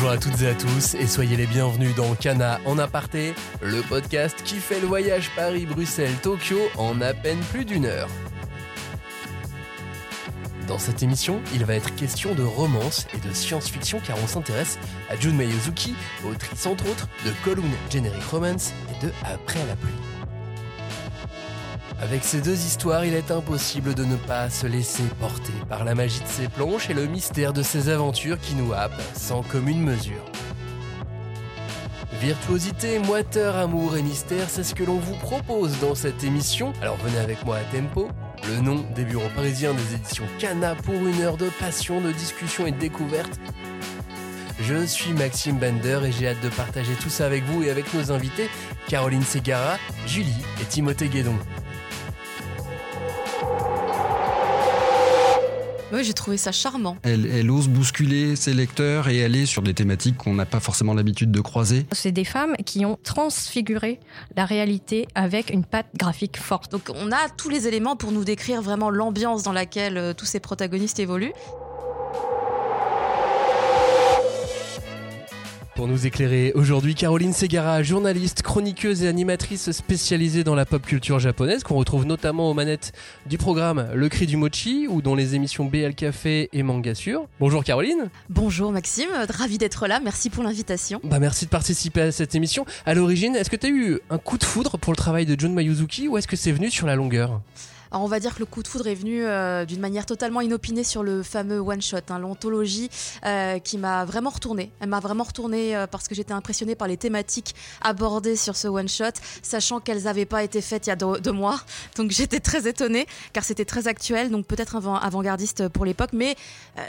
Bonjour à toutes et à tous et soyez les bienvenus dans Cana en aparté, le podcast qui fait le voyage Paris-Bruxelles-Tokyo en à peine plus d'une heure. Dans cette émission, il va être question de romance et de science-fiction car on s'intéresse à Jun Mayozuki, autrice entre autres de Kowloon Generic Romance et de Après la pluie. Avec ces deux histoires, il est impossible de ne pas se laisser porter par la magie de ses planches et le mystère de ses aventures qui nous happent sans commune mesure. Virtuosité, moiteur, amour et mystère, c'est ce que l'on vous propose dans cette émission. Alors venez avec moi à Tempo, le nom des bureaux parisiens des éditions Cana pour une heure de passion, de discussion et de découverte. Je suis Maxime Bender et j'ai hâte de partager tout ça avec vous et avec nos invités, Caroline Segara, Julie et Timothée Guédon. Oui, j'ai trouvé ça charmant. Elle, elle, ose bousculer ses lecteurs et aller sur des thématiques qu'on n'a pas forcément l'habitude de croiser. C'est des femmes qui ont transfiguré la réalité avec une patte graphique forte. Donc on a tous les éléments pour nous décrire vraiment l'ambiance dans laquelle euh, tous ces protagonistes évoluent. Pour nous éclairer aujourd'hui, Caroline Segara, journaliste, chroniqueuse et animatrice spécialisée dans la pop culture japonaise, qu'on retrouve notamment aux manettes du programme Le Cri du Mochi ou dans les émissions BL Café et Manga Sur. Bonjour Caroline. Bonjour Maxime, ravi d'être là, merci pour l'invitation. Bah merci de participer à cette émission. À l'origine, est-ce que tu as eu un coup de foudre pour le travail de Jun Mayuzuki ou est-ce que c'est venu sur la longueur? Alors on va dire que le coup de foudre est venu euh, d'une manière totalement inopinée sur le fameux one shot, hein, l'anthologie euh, qui m'a vraiment retourné. Elle m'a vraiment retourné euh, parce que j'étais impressionnée par les thématiques abordées sur ce one shot, sachant qu'elles n'avaient pas été faites il y a deux, mois. Donc j'étais très étonnée car c'était très actuel, donc peut-être avant, avant-gardiste pour l'époque, mais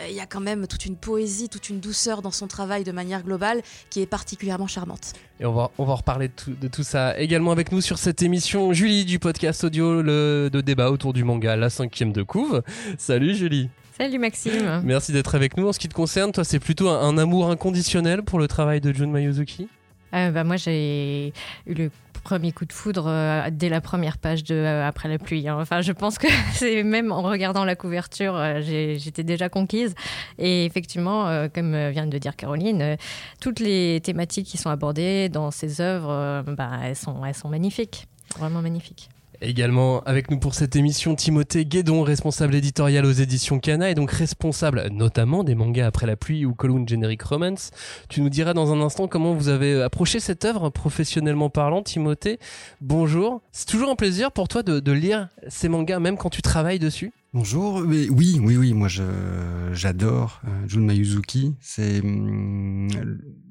il y a quand même toute une poésie, toute une douceur dans son travail de manière globale qui est particulièrement charmante. Et on va, on va reparler de tout, ça également avec nous sur cette émission. Julie du podcast audio de débat autour du manga La cinquième de couve. Salut Julie. Salut Maxime. Merci d'être avec nous. En ce qui te concerne, toi, c'est plutôt un, un, amour inconditionnel pour le travail de Jun Mayuzuki? Euh, bah, Moi, j'ai eu le premier coup de foudre euh, dès la première page de euh, Après la pluie. Hein. Enfin, je pense que c'est même en regardant la couverture, euh, j'étais déjà conquise. Et effectivement, comme vient de dire Caroline, toutes les thématiques qui sont abordées dans ces œuvres, bah, elles, sont, elles sont magnifiques, vraiment magnifiques. Également avec nous pour cette émission, Timothée Guédon, responsable éditorial aux éditions Kana et donc responsable notamment des mangas Après la pluie ou Kowloon Generic Romance. Tu nous diras dans un instant comment vous avez approché cette œuvre professionnellement parlant, Timothée. Bonjour. C'est toujours un plaisir pour toi de, de lire ces mangas même quand tu travailles dessus Bonjour, oui, oui, oui, moi j'adore euh, Jun Mayuzuki. C'est hum,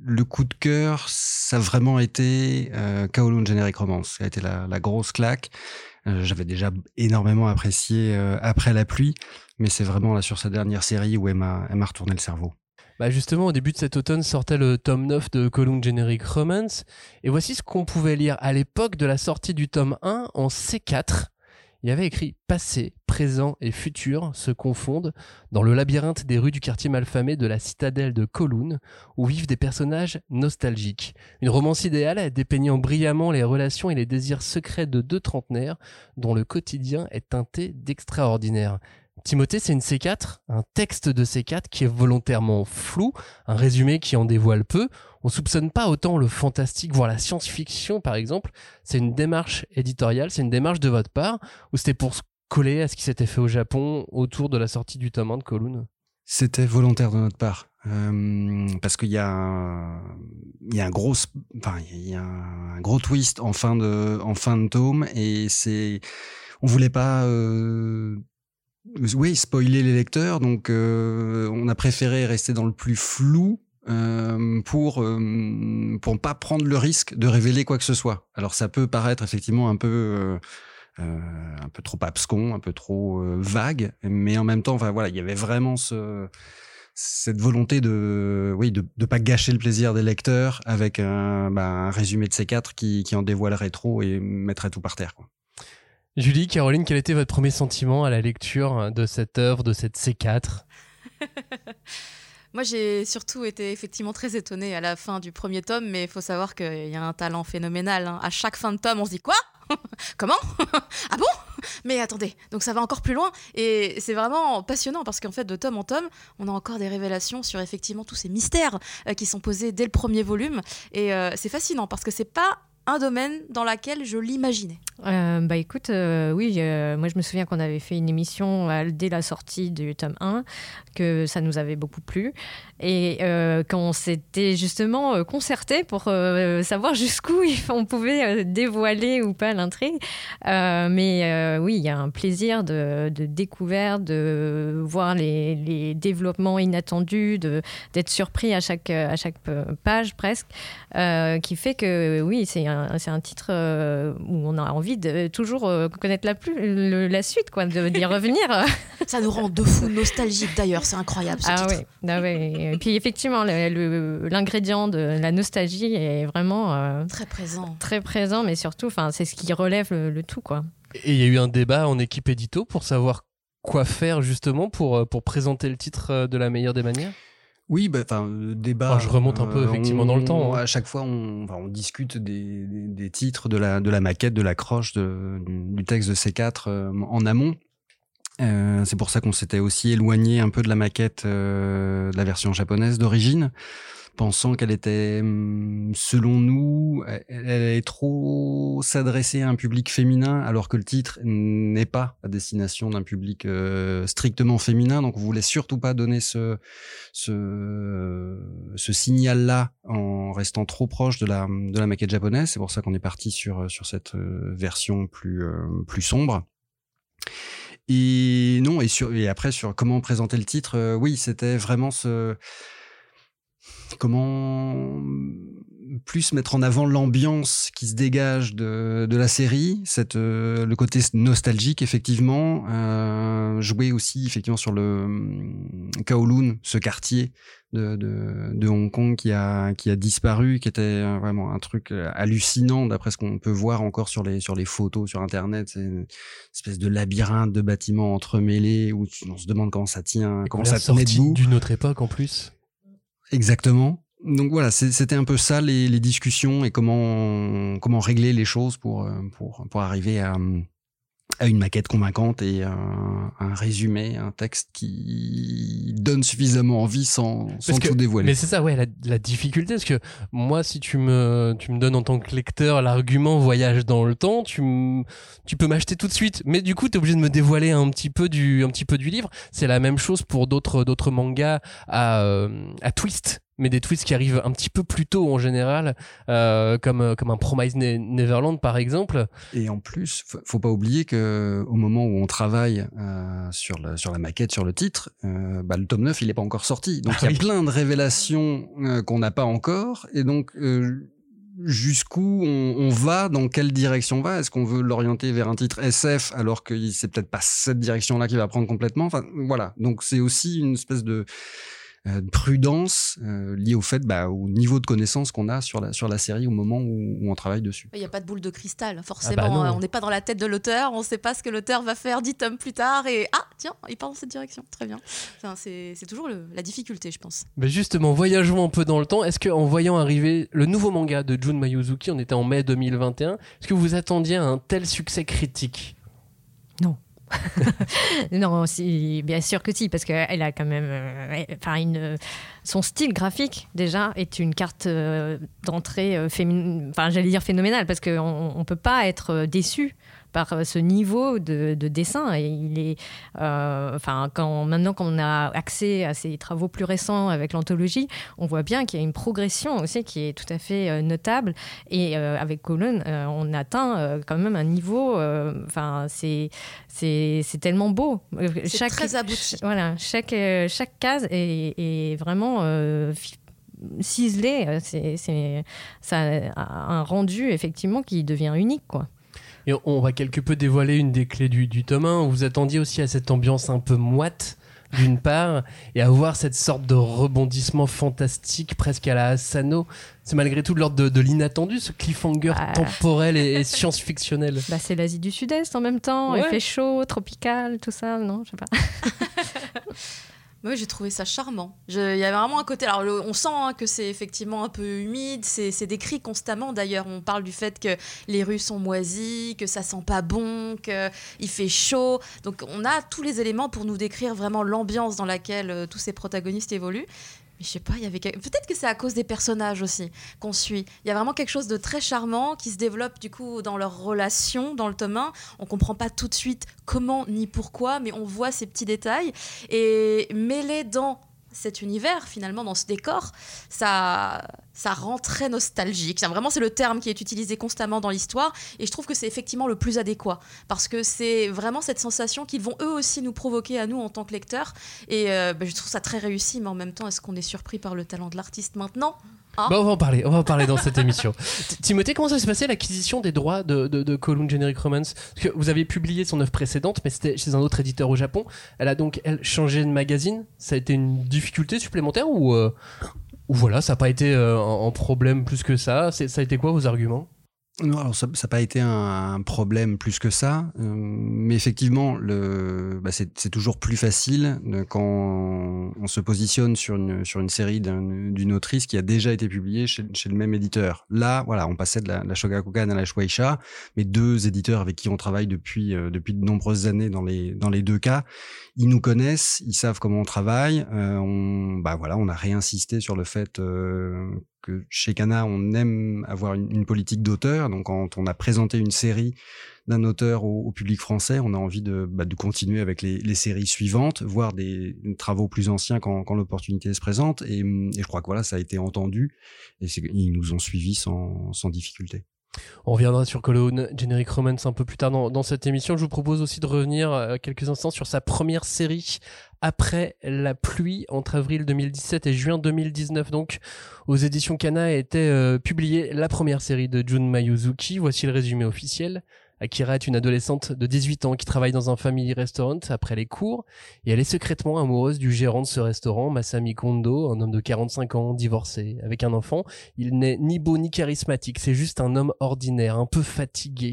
le coup de cœur, ça a vraiment été euh, Generic Romance. Ça a été la, grosse claque. Euh, j'avais déjà énormément apprécié euh, après la pluie, mais c'est vraiment là sur sa dernière série où elle m'a, retourné le cerveau. Bah justement, au début de cet automne sortait le tome 9 de Kowloon Generic Romance, et voici ce qu'on pouvait lire à l'époque de la sortie du tome 1 en C4 il y avait écrit passé, présent et futur se confondent dans le labyrinthe des rues du quartier malfamé de la citadelle de Kowloon, où vivent des personnages nostalgiques. Une romance idéale dépeignant brillamment les relations et les désirs secrets de deux trentenaires dont le quotidien est teinté d'extraordinaire. Timothée, c'est une C4, un texte de C4 qui est volontairement flou, un résumé qui en dévoile peu. On soupçonne pas autant le fantastique, voire la science-fiction par exemple. C'est une démarche éditoriale, c'est une démarche de votre part, ou c'était pour se coller à ce qui s'était fait au Japon autour de la sortie du tome 1 de Kowloon? C'était volontaire de notre part. Euh, parce qu'il y a un, gros enfin y a un gros twist en fin de en fin de tome et c'est on voulait pas euh, oui, spoiler les lecteurs, donc euh, on a préféré rester dans le plus flou euh, pour euh, pour pas prendre le risque de révéler quoi que ce soit. Alors ça peut paraître effectivement un peu un peu trop abscon, un peu trop vague, mais en même temps, enfin voilà, il y avait vraiment ce cette volonté de oui de de pas gâcher le plaisir des lecteurs avec un, bah, un résumé de ces quatre qui qui en dévoilerait trop et mettrait tout par terre quoi. Julie, Caroline, quel était votre premier sentiment à la lecture de cette œuvre, de cette C4 Moi, j'ai surtout été effectivement très étonnée à la fin du premier tome, mais il faut savoir qu'il y a un talent phénoménal. Hein. À chaque fin de tome, on se dit quoi? Comment? Ah bon? Mais attendez, donc ça va encore plus loin et c'est vraiment passionnant parce qu'en fait de tome en tome, on a encore des révélations sur effectivement tous ces mystères euh, qui sont posés dès le premier volume et euh, c'est fascinant parce que c'est pas un domaine dans lequel je l'imaginais. Euh, bah écoute, euh, oui, euh, moi je me souviens qu'on avait fait une émission dès la sortie du tome 1, que ça nous avait beaucoup plu, et qu'on s'était justement concerté pour savoir jusqu'où on pouvait dévoiler ou pas l'intrigue. mais oui, il y a un plaisir de, découverte, de voir les, les développements inattendus, d'être surpris à chaque, à chaque page presque, qui fait que oui, c'est un, un titre où on a envie de toujours euh, connaître la, plus, la suite, quoi, d'y revenir. Ça nous rend de fou nostalgiques d'ailleurs, c'est incroyable. Ce ah, titre. ah Et puis effectivement, l'ingrédient de la nostalgie est vraiment euh, très présent. Très présent, mais surtout, c'est ce qui relève le, tout, quoi. Et il y a eu un débat en équipe édito pour savoir quoi faire justement pour, euh, pour présenter le titre de la meilleure des manières? Oui, bah, enfin, débat. je remonte un peu effectivement dans le temps. Hein. À chaque fois, on, on discute des, des, titres, de la, de la maquette, de l'accroche, du texte de C4 euh, en amont. Euh, c'est pour ça qu'on s'était aussi éloigné un peu de la maquette euh, de la version japonaise d'origine pensant qu'elle était, hum, selon nous, elle allait trop s'adresser à un public féminin, alors que le titre n'est pas à destination d'un public euh, strictement féminin. Donc, on voulait surtout pas donner ce, ce, signal-là en restant trop proche de la, de la maquette japonaise. C'est pour ça qu'on est parti sur, sur cette euh, version plus, euh, plus sombre. Et non, et, sur, et après, sur comment présenter le titre, oui, c'était vraiment ce comment plus mettre en avant l'ambiance qui se dégage de, de la série, cette, euh, le côté nostalgique effectivement, euh, jouer aussi effectivement sur le hum, Kowloon, ce quartier de, de, de, Hong Kong qui a, qui a disparu, qui était euh, vraiment un truc euh, hallucinant d'après ce qu'on peut voir encore sur les, sur les photos sur Internet. C'est une espèce de labyrinthe de bâtiments entremêlés où on se demande comment ça tient, comment ça tenait debout. D'une autre époque en plus. Exactement. Donc voilà, c'était un peu ça les, discussions et comment comment régler les choses pour euh, pour pour arriver à à une maquette convaincante et un, un, résumé, un texte qui donne suffisamment envie sans, sans tout dévoiler. Mais c'est ça, ouais, la, la, difficulté, parce que moi, si tu me, tu me donnes en tant que lecteur l'argument voyage dans le temps, tu, tu peux m'acheter tout de suite. Mais du coup, tu es obligé de me dévoiler un petit peu du, un petit peu du livre. C'est la même chose pour d'autres, d'autres mangas à, euh, à twist mais des twists qui arrivent un petit peu plus tôt en général, euh, comme, euh, comme un Promise Neverland par exemple. Et en plus, faut pas oublier que au moment où on travaille euh, sur, la, sur la maquette, sur le titre, euh, bah, le tome 9, il est pas encore sorti. Donc ah il y a plein de révélations euh, qu'on n'a pas encore. Et donc jusqu'où on, on, va, dans quelle direction on va? Est-ce qu'on veut l'orienter vers un titre SF alors que c'est peut-être pas cette direction-là qu'il va prendre complètement? Enfin voilà, donc c'est aussi une espèce de prudence euh, liée au fait, bah, au niveau de connaissance qu'on a sur la, sur la série au moment où, on travaille dessus. Il n'y a pas de boule de cristal, forcément. Ah bah hein. on n'est pas dans la tête de l'auteur, on ne sait pas ce que l'auteur va faire dix tomes plus tard et ah, tiens, il part dans cette direction. Très bien. Enfin, c'est toujours la difficulté, je pense. Mais justement, voyageons un peu dans le temps. Est-ce qu'en voyant arriver le nouveau manga de Jun Mayuzuki, on était en mai 2021, est-ce que vous attendiez un tel succès critique? Non. si, bien sûr que si, parce qu'elle a quand même, euh, enfin, son style graphique déjà est une carte euh, d'entrée, euh, enfin, j'allais dire phénoménale, parce qu'on ne peut pas être déçu par euh, ce niveau de, dessin. Et il est, euh, enfin, quand, maintenant qu'on a accès à ces travaux plus récents avec l'anthologie, on voit bien qu'il y a une progression aussi qui est tout à fait euh, notable. Et avec Colon, on atteint quand même un niveau. Enfin, c'est c'est tellement beau. Chaque, très abouti. Voilà, chaque chaque case est, est vraiment ciselée. C'est ça a un rendu effectivement qui devient unique, quoi. Et on va quelque peu dévoiler une des clés du, du tome 1. Vous attendiez aussi à cette ambiance un peu moite d'une part, et à voir cette sorte de rebondissement fantastique presque à la Asano. C'est malgré tout de l'ordre de, l'inattendu, ce cliffhanger ah. temporel et, science-fictionnel. Bah, c'est l'Asie du Sud-Est en même temps, il fait chaud, tropical, tout ça, non Je sais pas. Oui, j'ai trouvé ça charmant. Il y avait vraiment un côté. Alors, on sent hein, que c'est effectivement un peu humide. C'est décrit constamment. D'ailleurs, on parle du fait que les rues sont moisies, que ça sent pas bon, qu'il fait chaud. Donc, on a tous les éléments pour nous décrire vraiment l'ambiance dans laquelle euh, tous ces protagonistes évoluent. Je sais pas, il y avait peut-être que c'est à cause des personnages aussi qu'on suit. Il y a vraiment quelque chose de très charmant qui se développe du coup dans leur relation dans le tome 1. On comprend pas tout de suite comment ni pourquoi, mais on voit ces petits détails et mêlés dans cet univers, finalement, dans ce décor, ça, ça rend très nostalgique. Vraiment, c'est le terme qui est utilisé constamment dans l'histoire, et je trouve que c'est effectivement le plus adéquat, parce que c'est vraiment cette sensation qu'ils vont eux aussi nous provoquer à nous en tant que lecteurs, et euh, bah, je trouve ça très réussi, mais en même temps, est-ce qu'on est surpris par le talent de l'artiste maintenant? Ah. Bah, on va en parler, on va en parler dans cette émission. Timothée, comment ça s'est passé l'acquisition des droits de, de, de Generic Romance? Parce que vous aviez publié son œuvre précédente, mais c'était chez un autre éditeur au Japon. Elle a donc, elle, changé de magazine. Ça a été une difficulté supplémentaire ou, euh, ou voilà, ça n'a pas été euh, un, problème plus que ça? Ça a été quoi vos arguments? Non, alors ça n'a pas été un, problème plus que ça, euh, mais effectivement, le, bah c'est toujours plus facile quand on se positionne sur une, sur une série d'une autrice qui a déjà été publiée chez, chez, le même éditeur. Là, voilà, on passait de la, la Shogakukan à la Shueisha, mais deux éditeurs avec qui on travaille depuis, euh, depuis de nombreuses années dans les, dans les deux cas, ils nous connaissent, ils savent comment on travaille. Euh, on, bah voilà, on a réinsisté sur le fait euh, que chez Cana, on aime avoir une, politique d'auteur. Donc, quand on a présenté une série d'un auteur au, public français, on a envie de, bah, continuer avec les, séries suivantes, voire des, travaux plus anciens quand, l'opportunité se présente. Et, je crois que voilà, ça a été entendu et ils nous ont suivis sans, sans difficulté. On reviendra sur Cologne Generic Romance un peu plus tard dans, cette émission. Je vous propose aussi de revenir euh, quelques instants sur sa première série après la pluie entre avril 2017 et juin 2019. Donc, aux éditions Kana été euh, publiée la première série de Jun Mayuzuki. Voici le résumé officiel. Akira est une adolescente de 18 ans qui travaille dans un family restaurant après les cours et elle est secrètement amoureuse du gérant de ce restaurant, Masami Kondo, un homme de 45 ans, divorcé, avec un enfant. Il n'est ni beau ni charismatique, c'est juste un homme ordinaire, un peu fatigué.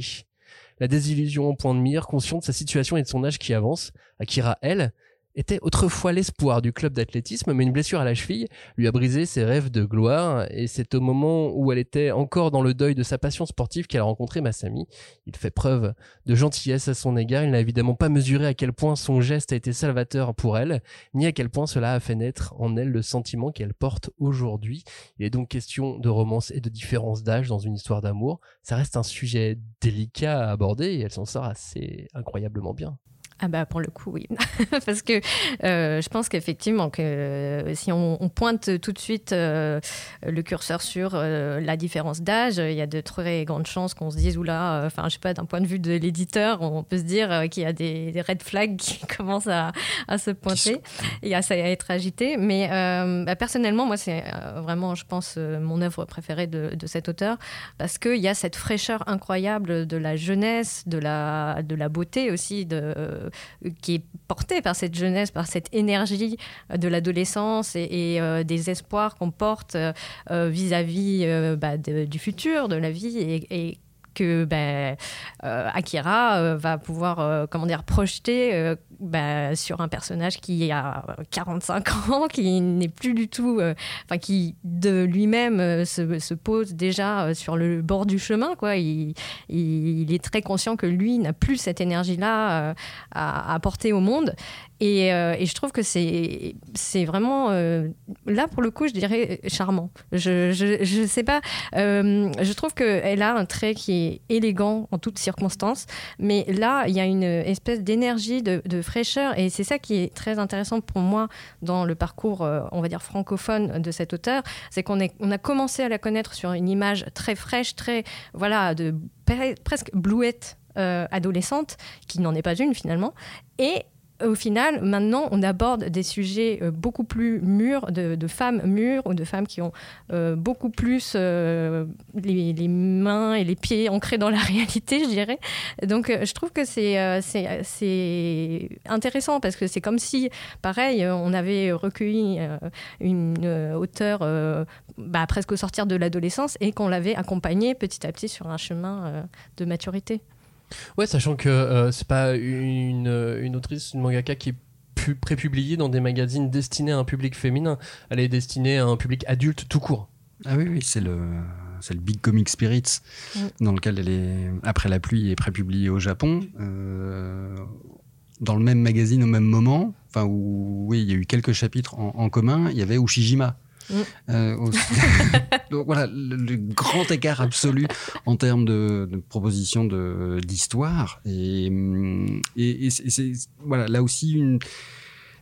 La désillusion au point de mire, conscient de sa situation et de son âge qui avance, Akira, elle, était autrefois l'espoir du club d'athlétisme, mais une blessure à la cheville lui a brisé ses rêves de gloire, et c'est au moment où elle était encore dans le deuil de sa passion sportive qu'elle a rencontré Masami. Il fait preuve de gentillesse à son égard, il n'a évidemment pas mesuré à quel point son geste a été salvateur pour elle, ni à quel point cela a fait naître en elle le sentiment qu'elle porte aujourd'hui. Il est donc question de romance et de différence d'âge dans une histoire d'amour. Ça reste un sujet délicat à aborder, et elle s'en sort assez incroyablement bien. Ah bah pour le coup oui, parce que euh, je pense qu'effectivement que euh, si on, pointe tout de suite euh, le curseur sur la différence d'âge, il y a de très grandes chances qu'on se dise oula, enfin je sais pas d'un point de vue de l'éditeur, on peut se dire qu'il y a des, red flags qui commencent à, se pointer et à, à, être agités. Mais bah, personnellement moi c'est vraiment je pense mon œuvre préférée de, de cet auteur parce qu'il y a cette fraîcheur incroyable de la jeunesse, de la de la beauté aussi de qui est porté par cette jeunesse, par cette énergie euh, de l'adolescence et, euh, des espoirs qu'on porte vis-à-vis bah, du futur, de la vie et, que ben, Akira va pouvoir comment dire projeter bah, sur un personnage qui a 45 ans, qui n'est plus du tout, euh, enfin qui de lui-même euh, se, se, pose déjà euh, sur le bord du chemin. Quoi. Il, est très conscient que lui n'a plus cette énergie-là à apporter au monde. Et, et, je trouve que c'est, vraiment, là pour le coup, je dirais charmant. Je, je, je sais pas, je trouve qu'elle a un trait qui est élégant en toutes circonstances, mais là, il y a une espèce d'énergie de, fraîcheur. Et c'est ça qui est très intéressant pour moi dans le parcours, euh, on va dire, francophone de cet auteur. C'est qu'on on a commencé à la connaître sur une image très fraîche, très, voilà, de presque blouette euh, adolescente, qui n'en est pas une finalement. Et au final, maintenant, on aborde des sujets euh, beaucoup plus mûrs, de, femmes mûres ou de femmes qui ont euh, beaucoup plus euh, les, mains et les pieds ancrés dans la réalité, je dirais. Donc, je trouve que c'est intéressant parce que c'est comme si, pareil, on avait recueilli une auteure bah, presque au sortir de l'adolescence et qu'on l'avait accompagnée petit à petit sur un chemin de maturité. Ouais, sachant que euh, c'est pas une, une autrice, une mangaka qui est prépubliée dans des magazines destinés à un public féminin. Elle est destinée à un public adulte tout court. Ah oui, oui, c'est le c'est le Big Comic Spirits, dans lequel elle est, après la pluie, est prépubliée au Japon. Euh, dans le même magazine au même moment, enfin où oui, il y a eu quelques chapitres en, commun, il y avait Ushijima. Mm. Euh, donc voilà, le, grand écart absolu en termes de, de proposition d'histoire. Et, et, et c'est voilà, là aussi une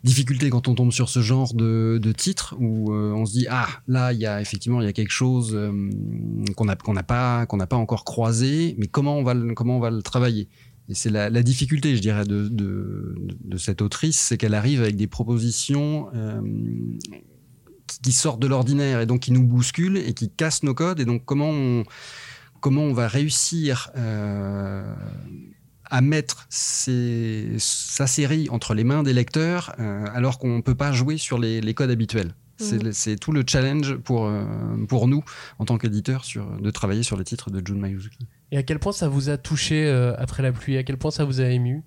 difficulté quand on tombe sur ce genre de, de titre où euh, on se dit ah là il y a effectivement il y a quelque chose euh, qu'on n'a qu'on n'a pas qu'on n'a pas encore croisé mais comment on va le, comment on va le travailler? Et c'est la, la, difficulté je dirais de, de, de cette autrice c'est qu'elle arrive avec des propositions euh, qui sortent de l'ordinaire et donc qui nous bousculent et qui cassent nos codes et donc comment on comment on va réussir euh, à mettre sa série entre les mains des lecteurs euh, alors qu'on ne peut pas jouer sur les, codes habituels? Mhm. C'est tout le challenge pour, euh, pour nous, en tant qu'éditeurs, de travailler sur les titres de Jun Mayuzuki. Et à quel point ça vous a touché euh, après la pluie? À quel point ça vous a ému?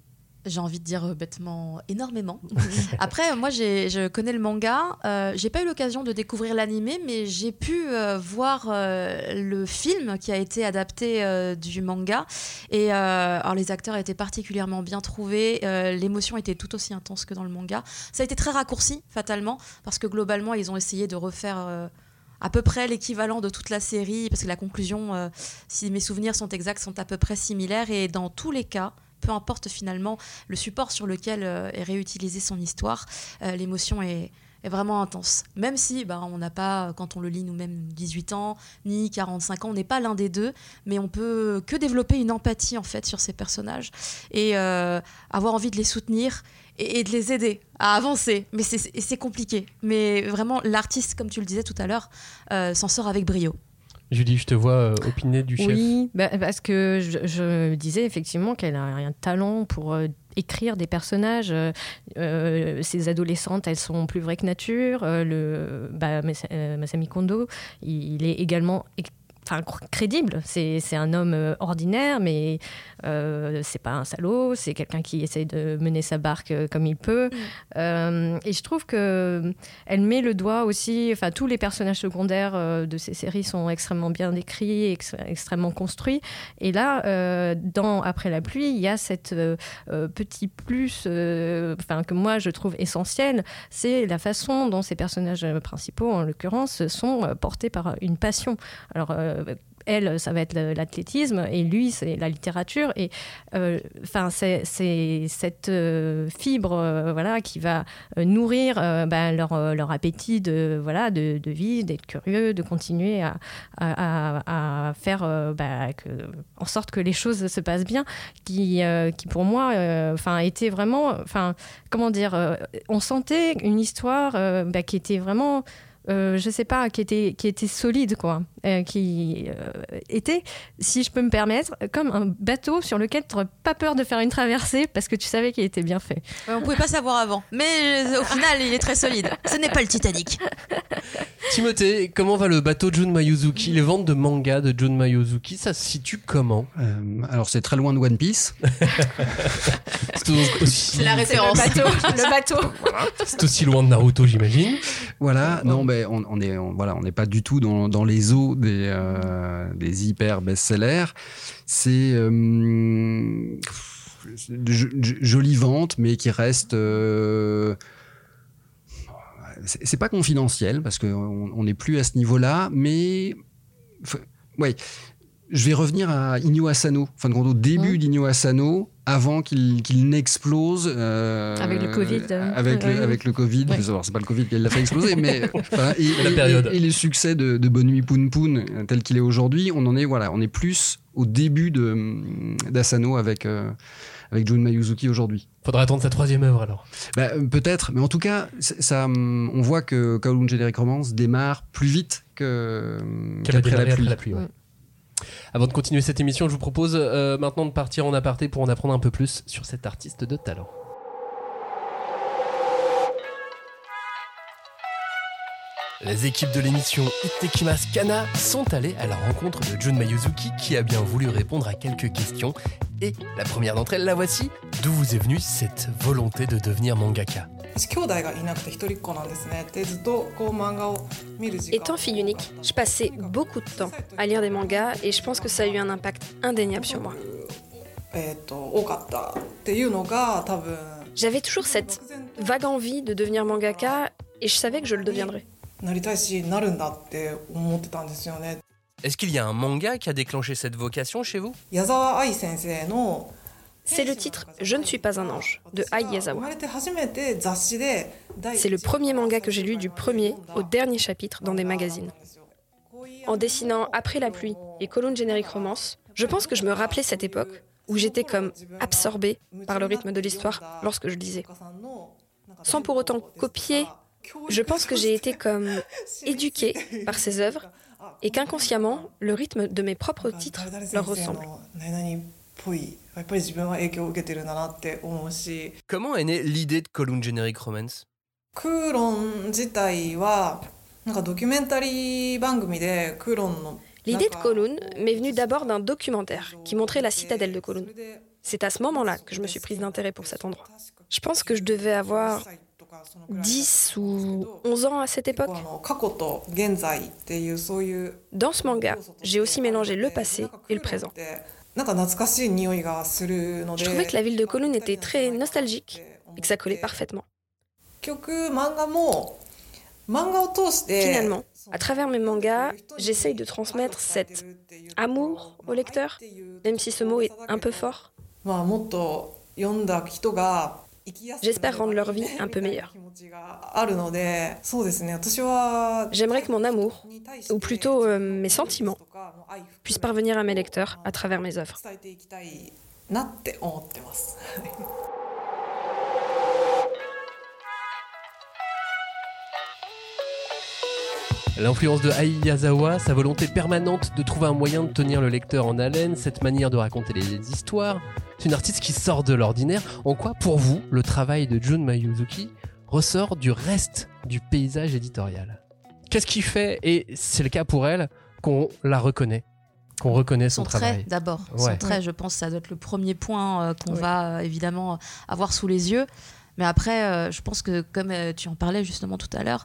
J'ai envie de dire euh, bêtement énormément. Après, moi, je connais le manga. Euh, j'ai pas eu l'occasion de découvrir l'animé, mais j'ai pu euh, voir le film qui a été adapté du manga. Et alors, les acteurs étaient particulièrement bien trouvés. L'émotion était tout aussi intense que dans le manga. Ça a été très raccourci, fatalement, parce que globalement, ils ont essayé de refaire à peu près l'équivalent de toute la série, parce que la conclusion, si mes souvenirs sont exacts, sont à peu près similaires. Et dans tous les cas, peu importe finalement le support sur lequel euh, est réutilisée son histoire, euh, l'émotion est, vraiment intense. Même si bah, on n'a pas, quand on le lit nous-mêmes, 18 ans, ni 45 ans, on n'est pas l'un des deux, mais on peut que développer une empathie en fait sur ces personnages et euh, avoir envie de les soutenir et, de les aider à avancer. Mais c'est compliqué. Mais vraiment, l'artiste, comme tu le disais tout à l'heure, s'en sort avec brio. Julie, je te vois euh, opiner du chef. Oui, bah, parce que je, disais effectivement qu'elle a un talent pour euh, écrire des personnages. Euh, ces adolescentes, elles sont plus vraies que nature. le, bah, Masami Kondo, il, est également enfin crédible. C'est un homme euh, ordinaire, mais euh, c'est pas un salaud. C'est quelqu'un qui essaye de mener sa barque euh, comme il peut. Mm. et je trouve que elle met le doigt aussi. Enfin, tous les personnages secondaires de ces séries sont extrêmement bien décrits, extrêmement construits. Et là, dans Après la pluie, il y a cette petit plus, enfin que moi je trouve essentiel, c'est la façon dont ces personnages principaux, en l'occurrence, sont portés par une passion. Alors elle, ça va être l'athlétisme et lui, c'est la littérature. Et euh, enfin, c'est cette euh, fibre, euh, voilà, qui va nourrir ben, leur, leur, appétit de voilà de, vie, d'être curieux, de continuer à, à, faire ben, en sorte que les choses se passent bien, qui, qui pour moi, enfin, était vraiment, enfin, comment dire, on sentait une histoire ben, qui était vraiment euh, je sais pas, qui était, qui était solide, quoi. Euh, qui euh, était, si je peux me permettre, comme un bateau sur lequel tu n'aurais pas peur de faire une traversée parce que tu savais qu'il était bien fait. on pouvait pas savoir avant. Mais au final, il est très solide. Ce n'est pas le Titanic. Timothée, comment va le bateau Jun Mayuzuki Les ventes de manga de Jun Mayuzuki, ça se situe comment? Alors, c'est très loin de One Piece. c'est la référence. Le bateau. C'est aussi loin de Naruto, j'imagine. Voilà, non, mais on, est, n'est pas du tout dans, dans les eaux des, euh, des hyper best-sellers. C'est euh, jolie vente, mais qui reste. Euh, c'est pas confidentiel parce qu'on n'est plus à ce niveau-là, mais ouais, je vais revenir à Inyo Asano. Enfin, au début mmh. d'Inyo Asano, avant qu'il n'explose. Euh, avec le Covid. Avec, le, avec le Covid. Ouais. C'est pas le Covid qui l'a fait exploser, mais. et, la période. Et, les succès de, de Bonne Nuit Poun Poun, tel qu'il est aujourd'hui, on en est, voilà, on est plus au début d'Asano avec. Euh, avec Jun Mayuzuki aujourd'hui. Faudra attendre sa troisième œuvre alors. Bah, Peut-être, mais en tout cas, ça, on voit que Kowloon Generic Romance démarre plus vite qu'après la, la, pluie. Avant de continuer cette émission, je vous propose euh, maintenant de partir en aparté pour en apprendre un peu plus sur cet artiste de talent. Les équipes de l'émission Itekimas Kana sont allées à la rencontre de Jun Mayuzuki qui a bien voulu répondre à quelques questions. Et la première d'entre elles, la voici. D'où vous est venue cette volonté de devenir mangaka? Étant fille unique, je passais beaucoup de temps à lire des mangas et je pense que ça a eu un impact indéniable sur moi. J'avais toujours cette vague envie de devenir mangaka et je savais que je le deviendrais. Est-ce qu'il y a un manga qui a déclenché cette vocation chez vous? C'est le titre Je ne suis pas un ange de Ai Yazawa. C'est le premier manga que j'ai lu du premier au dernier chapitre dans des magazines. En dessinant Après la pluie et Colonne générique romance, je pense que je me rappelais cette époque où j'étais comme absorbée par le rythme de l'histoire lorsque je lisais. Sans pour autant copier, je pense que j'ai été comme éduquée par ces œuvres et qu'inconsciemment, le rythme de mes propres titres leur ressemble. Comment est née l'idée de Column Generic Romance? L'idée de Kowloon m'est venue d'abord d'un documentaire qui montrait la citadelle de Kowloon. C'est à ce moment-là que je me suis prise d'intérêt pour cet endroit. Je pense que je devais avoir 10 ou 11 ans à cette époque. Dans ce manga, j'ai aussi mélangé le passé et le présent. Je trouvais que la ville de Kowloon était très nostalgique et que ça collait parfaitement. Finalement, à travers mes mangas, j'essaye de transmettre cet amour au lecteur, même si ce mot est un peu fort. J'espère rendre leur vie un peu meilleure. J'aimerais que mon amour, ou plutôt euh, mes sentiments, puissent parvenir à mes lecteurs à travers mes œuvres. L'influence de Ai Yazawa, sa volonté permanente de trouver un moyen de tenir le lecteur en haleine, cette manière de raconter les histoires, c'est une artiste qui sort de l'ordinaire. En quoi, pour vous, le travail de Jun Mayuzuki ressort du reste du paysage éditorial? Qu'est-ce qui fait, et c'est le cas pour elle, qu'on la reconnaît qu'on reconnaît son, son travail. D'abord, son trait, je pense, ça doit être le premier point euh, qu'on va euh, évidemment avoir sous les yeux. Mais après, euh, je pense que comme tu en parlais justement tout à l'heure,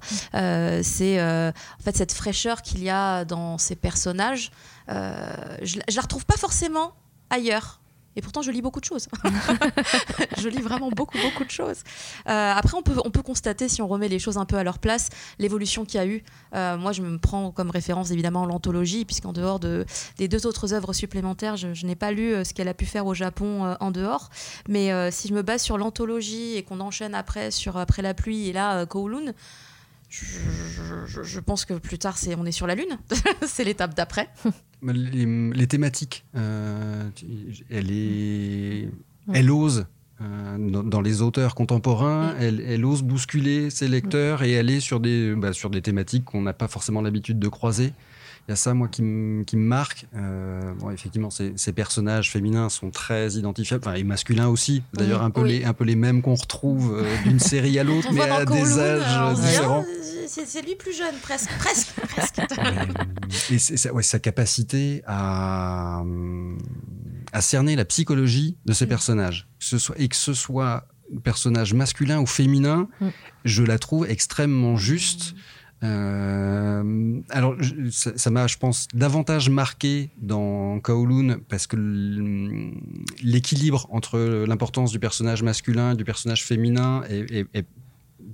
c'est en fait cette fraîcheur qu'il y a dans ces personnages. je, je la retrouve pas forcément ailleurs. Et pourtant, je lis beaucoup de choses. je lis vraiment beaucoup, beaucoup de choses. Euh, après, on peut, on peut constater, si on remet les choses un peu à leur place, l'évolution qu'il y a eu. Euh, moi, je me prends comme référence évidemment l'anthologie, puisqu'en dehors de, des deux autres œuvres supplémentaires, je, n'ai pas lu euh, ce qu'elle a pu faire au Japon en dehors. Mais si je me base sur l'anthologie et qu'on enchaîne après sur Après la pluie et là, Kowloon, je, pense que plus tard, c'est on est sur la Lune. c'est l'étape d'après. Les, thématiques, euh, elle, est, elle ose. Euh, dans, les auteurs contemporains, elle, elle, ose bousculer ses lecteurs et aller sur des, bah, sur des thématiques qu'on n'a pas forcément l'habitude de croiser il y a ça, moi, qui, me marque. Euh, bon, effectivement, ces, personnages féminins sont très identifiables, enfin, et masculins aussi. D'ailleurs, un, peu les, un peu les mêmes qu'on retrouve euh, d'une série à l'autre, mais à des âges différents. C'est lui plus jeune, presque. presque, presque. et sa, ouais, sa capacité à, à cerner la psychologie de ces mm. personnages. Que ce soit, et que ce soit personnage masculin ou féminin, mm. je la trouve extrêmement juste. Euh, alors, ça m'a, je pense, davantage marqué dans Kowloon parce que l'équilibre entre l'importance du personnage masculin et du personnage féminin est,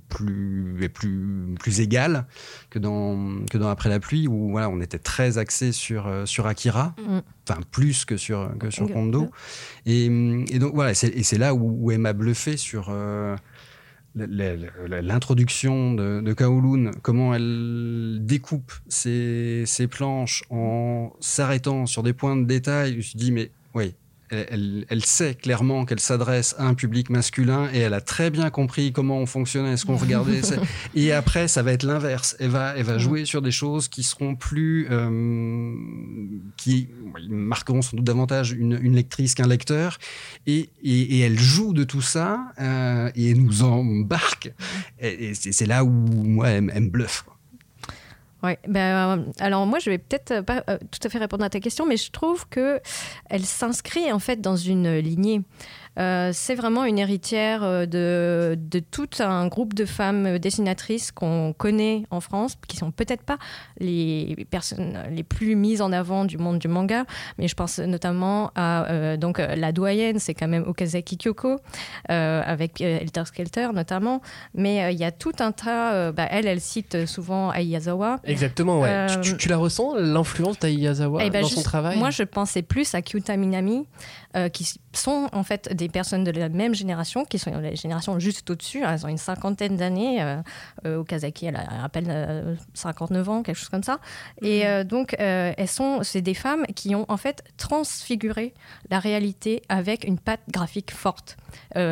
plus, est plus, plus égal que dans, que dans Après la pluie, où voilà, on était très axé sur, euh, sur Akira, mm. enfin plus que sur, que sur Kondo. Et, et donc voilà, c'est là où, où, elle m'a bluffé sur. Euh, l'introduction de, de, comment elle découpe ses, planches en s'arrêtant sur des points de détail, je me suis dit, mais oui, elle, sait clairement qu'elle s'adresse à un public masculin et elle a très bien compris comment on fonctionnait, ce qu'on regardait. et après, ça va être l'inverse. Elle va, elle va jouer sur des choses qui seront plus, euh, qui marqueront sans doute davantage une, lectrice qu'un lecteur. Et, et, elle joue de tout ça euh, et elle nous embarque. Et, c'est là où moi, elle, me bluffe. Ouais, ben, euh, alors moi je vais peut-être pas tout à fait répondre à ta question, mais je trouve que elle s'inscrit en fait dans une lignée Euh, c'est vraiment une héritière euh, de, de tout un groupe de femmes dessinatrices qu'on connaît en France, qui sont peut-être pas les personnes les plus mises en avant du monde du manga, mais je pense notamment à donc la doyenne, c'est quand même Okazaki Kyoko, avec Elter Skelter notamment, mais il y a tout un tas. Bah, elle, elle cite souvent Aiyazawa. Exactement, ouais. Tu, tu, la ressens l'influence d'Aiyazawa eh ben, dans son travail? Moi, je pensais plus à Kyuta Minami, euh, qui sont en fait des personnes de la même génération, qui sont la génération juste au-dessus. Elles ont une cinquantaine d'années. Euh, euh, Okazaki, elle a à peine 59 ans, quelque chose comme ça. Et mhm. donc, elles sont, c'est des femmes qui ont en fait transfiguré la réalité avec une patte graphique forte.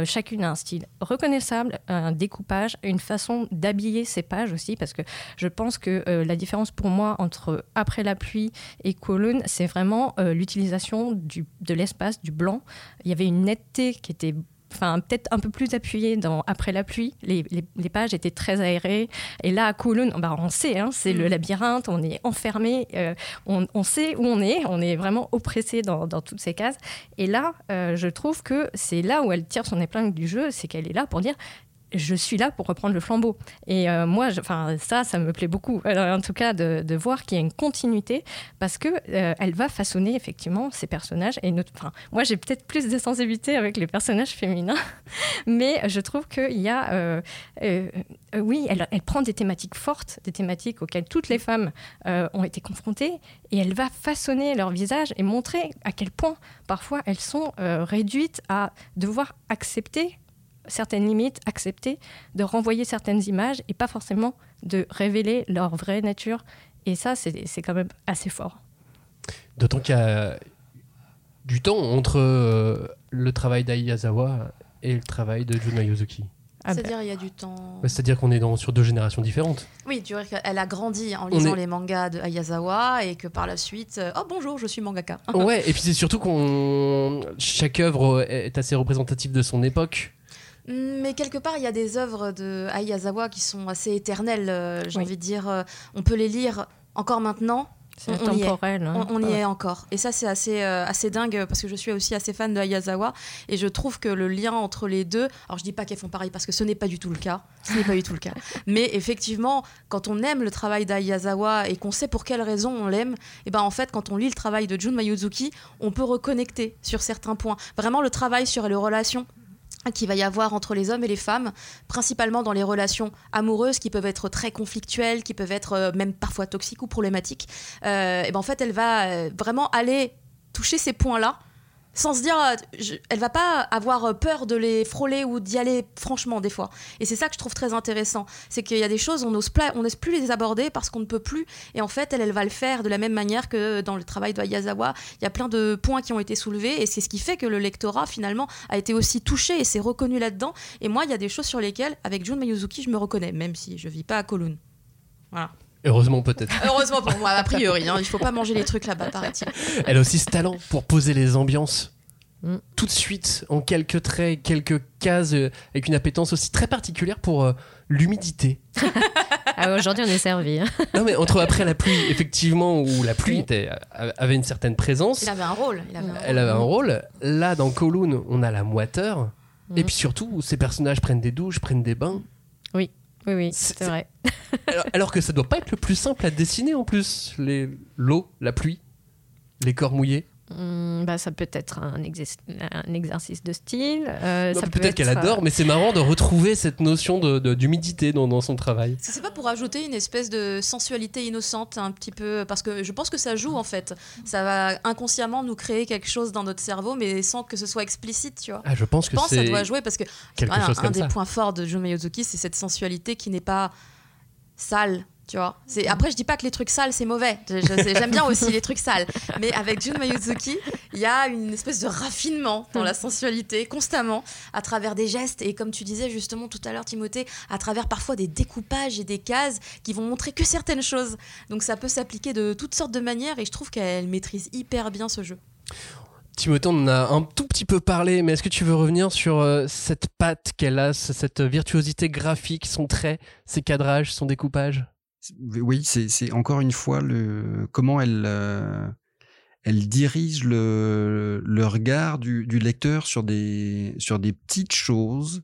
Chacune a un style reconnaissable, un découpage, une façon d'habiller ses pages aussi, parce que je pense que la différence pour moi entre Après la pluie et Colonne, c'est vraiment l'utilisation de l'espace, du blanc. Il y avait une netteté qui était enfin peut-être un peu plus appuyée dans après la pluie. Les, les, pages étaient très aérées. Et là, à Kowloon, bah, on sait, hein, c'est le mm. labyrinthe, on est enfermé, euh, on, on, sait où on est, on est vraiment oppressé dans, dans toutes ces cases. Et là, euh, je trouve que c'est là où elle tire son épingle du jeu, c'est qu'elle est là pour dire je suis là pour reprendre le flambeau. Et euh, moi, enfin, ça, ça me plaît beaucoup. en tout cas, de, voir qu'il y a une continuité parce que euh, elle va façonner effectivement ces personnages. Et notre, moi, j'ai peut-être plus de sensibilité avec les personnages féminins, mais je trouve qu'il y a, euh, oui, elle, elle, prend des thématiques fortes, des thématiques auxquelles toutes les femmes ont été confrontées, et elle va façonner leur visage et montrer à quel point parfois elles sont réduites à devoir accepter certaines limites, accepter de renvoyer certaines images et pas forcément de révéler leur vraie nature. Et ça, c'est quand même assez fort. D'autant qu'il y a du temps entre euh, le travail d'Aiyazawa et le travail de Junma Yozuki. Ah C'est-à-dire, bah. il y a du temps. C'est-à-dire qu'on est dans, sur deux générations différentes. Oui, tu vois qu'elle a grandi en lisant les mangas de Ayazawa et que par la suite, euh, oh bonjour, je suis mangaka. ouais, et puis c'est surtout qu'on. Chaque œuvre est assez représentative de son époque. Mais quelque part, il y a des œuvres de Ayazawa qui sont assez éternelles, euh, j'ai envie de dire. Euh, on peut les lire encore maintenant. C'est temporel. Hein. On, y est encore. Et ça, c'est assez, euh, assez dingue parce que je suis aussi assez fan de Ayazawa et je trouve que le lien entre les deux. Alors, je dis pas qu'elles font pareil parce que ce n'est pas du tout le cas. Ce n'est pas du tout le cas. Mais effectivement, quand on aime le travail d'Ayazawa et qu'on sait pour quelles raisons on l'aime, et eh ben en fait, quand on lit le travail de Jun Mayuzuki, on peut reconnecter sur certains points. Vraiment, le travail sur les relations qu'il va y avoir entre les hommes et les femmes, principalement dans les relations amoureuses qui peuvent être très conflictuelles, qui peuvent être euh, même parfois toxiques ou problématiques. Euh, et ben en fait, elle va euh, vraiment aller toucher ces points-là sans se dire, je, elle va pas avoir peur de les frôler ou d'y aller franchement des fois. Et c'est ça que je trouve très intéressant, c'est qu'il y a des choses on n'ose plus les aborder parce qu'on ne peut plus. Et en fait, elle, elle va le faire de la même manière que dans le travail de Ayazawa. Il y a plein de points qui ont été soulevés et c'est ce qui fait que le lectorat finalement a été aussi touché et s'est reconnu là-dedans. Et moi, il y a des choses sur lesquelles, avec Jun Mayuzuki, je me reconnais, même si je vis pas à Kowloon. Voilà. Heureusement peut-être. Heureusement pour moi, a priori. Hein, il faut pas manger les trucs là-bas, paraît-il. Elle a aussi ce talent pour poser les ambiances. Mm. Tout de suite, en quelques traits, quelques cases, euh, avec une appétence aussi très particulière pour euh, l'humidité. ah, Aujourd'hui, on est servi. Hein. non, mais entre après la pluie, effectivement, où la pluie était, avait une certaine présence. Il avait un rôle. Il avait un Elle avait un rôle. Là, dans Kowloon, on a la moiteur. Et mm. puis surtout, ces personnages prennent des douches, prennent des bains. Oui. Oui, oui, c'est vrai. alors, que ça doit pas être le plus simple à dessiner en plus. Les l'eau, la pluie, les corps mouillés. Hmm, bah, ça peut être un, un exercice de style. Euh, peut-être qu'elle adore, euh, mais c'est marrant de retrouver cette notion d'humidité de, dans, son travail. C'est pas pour ajouter une espèce de sensualité innocente, un petit peu, parce que je pense que ça joue en fait. Ça va inconsciemment nous créer quelque chose dans notre cerveau, mais sans que ce soit explicite, tu vois. Ah, je pense que, je pense ça doit jouer parce que un, des points forts de Jun Miyazuki, c'est cette sensualité qui n'est pas sale tu vois. C'est après je dis pas que les trucs sales c'est mauvais. J'aime bien aussi les trucs sales, mais avec Jun Mayuzuki, il y a une espèce de raffinement dans la sensualité constamment à travers des gestes et comme tu disais justement tout à l'heure Timothée, à travers parfois des découpages et des cases qui vont montrer que certaines choses. Donc ça peut s'appliquer de toutes sortes de manières et je trouve qu'elle maîtrise hyper bien ce jeu. Timothée, on en a un tout petit peu parlé, mais est-ce que tu veux revenir sur euh, cette patte qu'elle a, cette virtuosité graphique, son trait, ses cadrages, son découpage? Oui, c'est encore une fois comment elle euh, elle dirige le, regard du, lecteur sur des petites choses.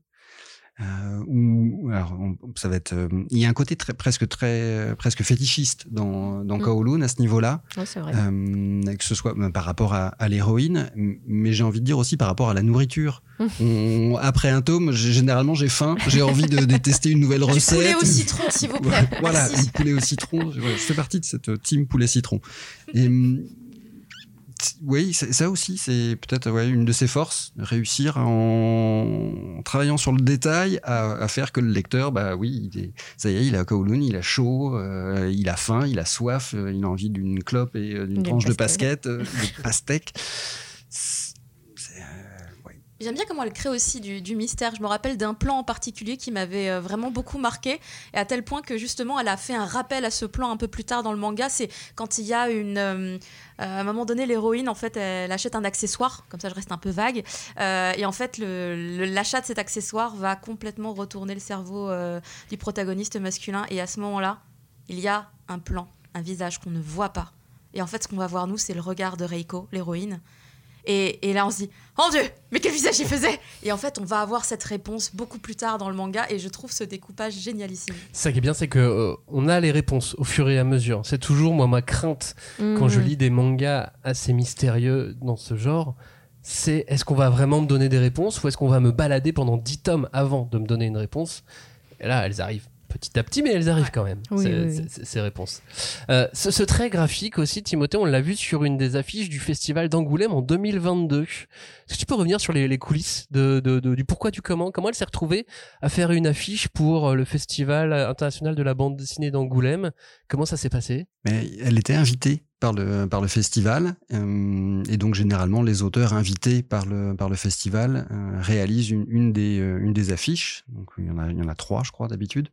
Euh, où, alors, ça va être, euh, il y a un côté très, presque très, presque fétichiste dans, dans mm. Kowloon à ce niveau-là, vrai. euh, que ce soit euh, par rapport à, à l'héroïne, mais j'ai envie de dire aussi par rapport à la nourriture. Mm. On, après un tome, généralement j'ai faim, j'ai envie de, de, tester une nouvelle recette. Du poulet au citron, s'il vous plaît. voilà, du poulet au citron. Je, je fais partie de cette team poulet citron. Et oui, ça aussi, c'est peut-être ouais, une de ses forces, réussir en travaillant sur le détail à, à, faire que le lecteur, bah oui, il est, ça y est, il à Kowloon, il a chaud, euh, il a faim, il a soif, euh, il a envie d'une clope et euh, d'une tranche de pasquette, de pastèque. J'aime bien comment elle crée aussi du, mystère. Je me rappelle d'un plan en particulier qui m'avait euh, vraiment beaucoup marqué, et à tel point que justement elle a fait un rappel à ce plan un peu plus tard dans le manga. C'est quand il y a une. Euh, à un moment donné, l'héroïne, en fait, elle achète un accessoire, comme ça je reste un peu vague, euh, et en fait, l'achat de cet accessoire va complètement retourner le cerveau euh, du protagoniste masculin, et à ce moment-là, il y a un plan, un visage qu'on ne voit pas. Et en fait, ce qu'on va voir, nous, c'est le regard de Reiko, l'héroïne, et, et, là, on se dit, oh Dieu, mais quel visage il faisait Et en fait, on va avoir cette réponse beaucoup plus tard dans le manga, et je trouve ce découpage génialissime. Ça qui est bien, c'est que euh, on a les réponses au fur et à mesure. C'est toujours moi ma crainte mmh. quand je lis des mangas assez mystérieux dans ce genre. C'est est-ce qu'on va vraiment me donner des réponses ou est-ce qu'on va me balader pendant 10 tomes avant de me donner une réponse? Et là, elles arrivent petit à petit, mais elles arrivent quand même, oui, ces, oui, oui. ces, ces réponses. Euh, ce, ce, trait graphique aussi, Timothée, on l'a vu sur une des affiches du festival d'Angoulême en 2022. Est-ce que tu peux revenir sur les, les coulisses de, de, de, du pourquoi du comment? Comment elle s'est retrouvée à faire une affiche pour euh, le festival international de la bande dessinée d'Angoulême? Comment ça s'est passé? Mais Elle était invitée par le, par le festival. Euh, et donc, généralement, les auteurs invités par le, par le festival euh, réalisent une, une, des, euh, une des affiches. Donc, il y en a, il y en a trois, je crois, d'habitude.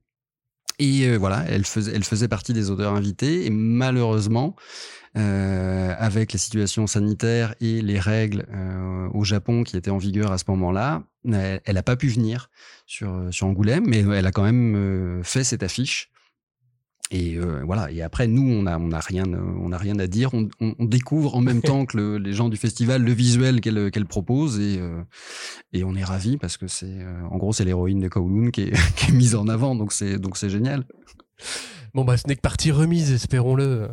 Et euh, voilà, elle faisait, partie des auteurs invités. Et malheureusement, euh, avec la situation sanitaire et les règles euh, au Japon qui étaient en vigueur à ce moment-là, elle n'a pas pu venir sur, sur Angoulême, mais elle a quand même fait cette affiche. Et euh, voilà. Et après, nous, on a, on a rien, on a rien à dire. On, on, on découvre en même temps que le, les gens du festival le visuel qu'elle qu'elle propose et euh, et on est ravis parce que c'est, euh, en gros, c'est l'héroïne de Kowloon qui est, qui est mise en avant. Donc c'est, donc c'est génial. Bon bah, ce n'est que partie remise, espérons-le.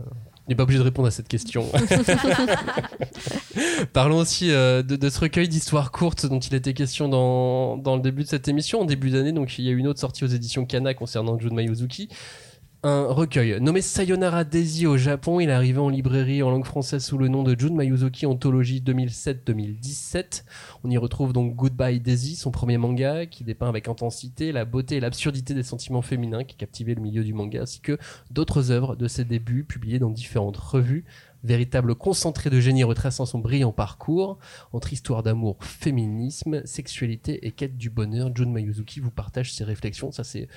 On n'est pas obligé de répondre à cette question. Parlons aussi euh, de, de, ce recueil d'histoires courtes dont il était question dans, dans le début de cette émission. En début d'année, donc il y a eu une autre sortie aux éditions Kana concernant Jun Mayuzuki un recueil nommé Sayonara Daisy au Japon. Il est arrivé en librairie en langue française sous le nom de Jun Mayuzuki Anthologie 2007-2017. On y retrouve donc Goodbye Daisy, son premier manga, qui dépeint avec intensité la beauté et l'absurdité des sentiments féminins qui captivaient le milieu du manga, ainsi que d'autres œuvres de ses débuts publiées dans différentes revues. Véritable concentré de génie retraçant son brillant parcours entre histoire d'amour, féminisme, sexualité et quête du bonheur. Jun Mayuzuki vous partage ses réflexions. Ça, c'est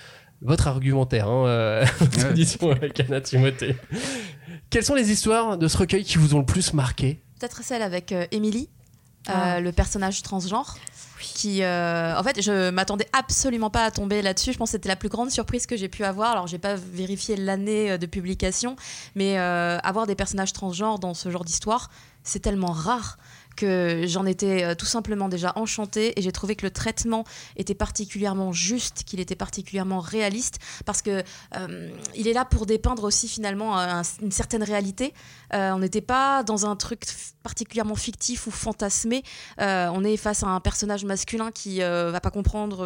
votre argumentaire, hein, euh, avec Anna Timothée. Quelles sont les histoires de ce recueil qui vous ont le plus marqué? Peut-être celle avec euh, Emily, ah. euh, le personnage transgenre. Qui, euh, en fait, je m'attendais absolument pas à tomber là-dessus. Je pense que c'était la plus grande surprise que j'ai pu avoir. Alors, j'ai pas vérifié l'année de publication, mais euh, avoir des personnages transgenres dans ce genre d'histoire, c'est tellement rare que j'en étais euh, tout simplement déjà enchantée et j'ai trouvé que le traitement était particulièrement juste, qu'il était particulièrement réaliste parce que euh, il est là pour dépeindre aussi finalement un, une certaine réalité. Euh, on n'était pas dans un truc particulièrement fictif ou fantasmé. Euh, on est face à un personnage masculin qui euh, va pas comprendre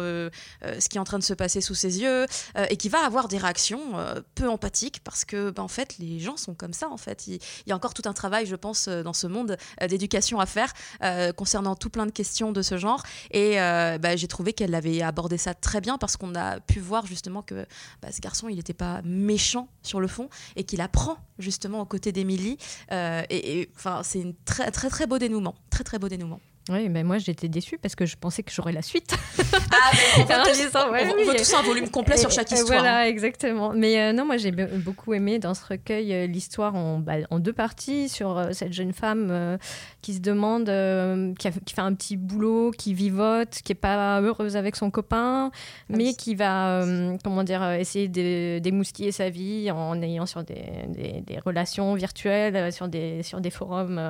ce qui est en train de se passer sous ses yeux et qui va avoir des réactions peu empathiques parce que ben, en fait les gens sont comme ça en fait. Il, il y a encore tout un travail, je pense, dans ce monde d'éducation à faire faire euh, concernant tout plein de questions de ce genre. Et euh, bah, j'ai trouvé qu'elle avait abordé ça très bien parce qu'on a pu voir justement que bah, ce garçon, il n'était pas méchant sur le fond et qu'il apprend justement aux côtés d'Émilie. Euh, et enfin, c'est un très, très, très beau dénouement. Très, très beau dénouement. Oui, mais moi j'étais déçue parce que je pensais que j'aurais la suite. Ah, mais on veut En tous- disant, ouais, on- on oui, veut et- tous un volume complet sur Et- chaque et histoire. hein. Voilà, exactement. Mais euh, non, moi j'ai be- beaucoup aimé dans ce recueil l'histoire en, bah, en deux parties sur cette jeune femme euh, qui se demande, euh, qui, a- qui fait un petit boulot, qui vivote, qui est pas heureuse avec son copain, mais qui va, euh, comment dire, euh, essayer de- d'émoustiller sa vie en ayant sur des, des- des relations virtuelles, euh, sur des, sur des forums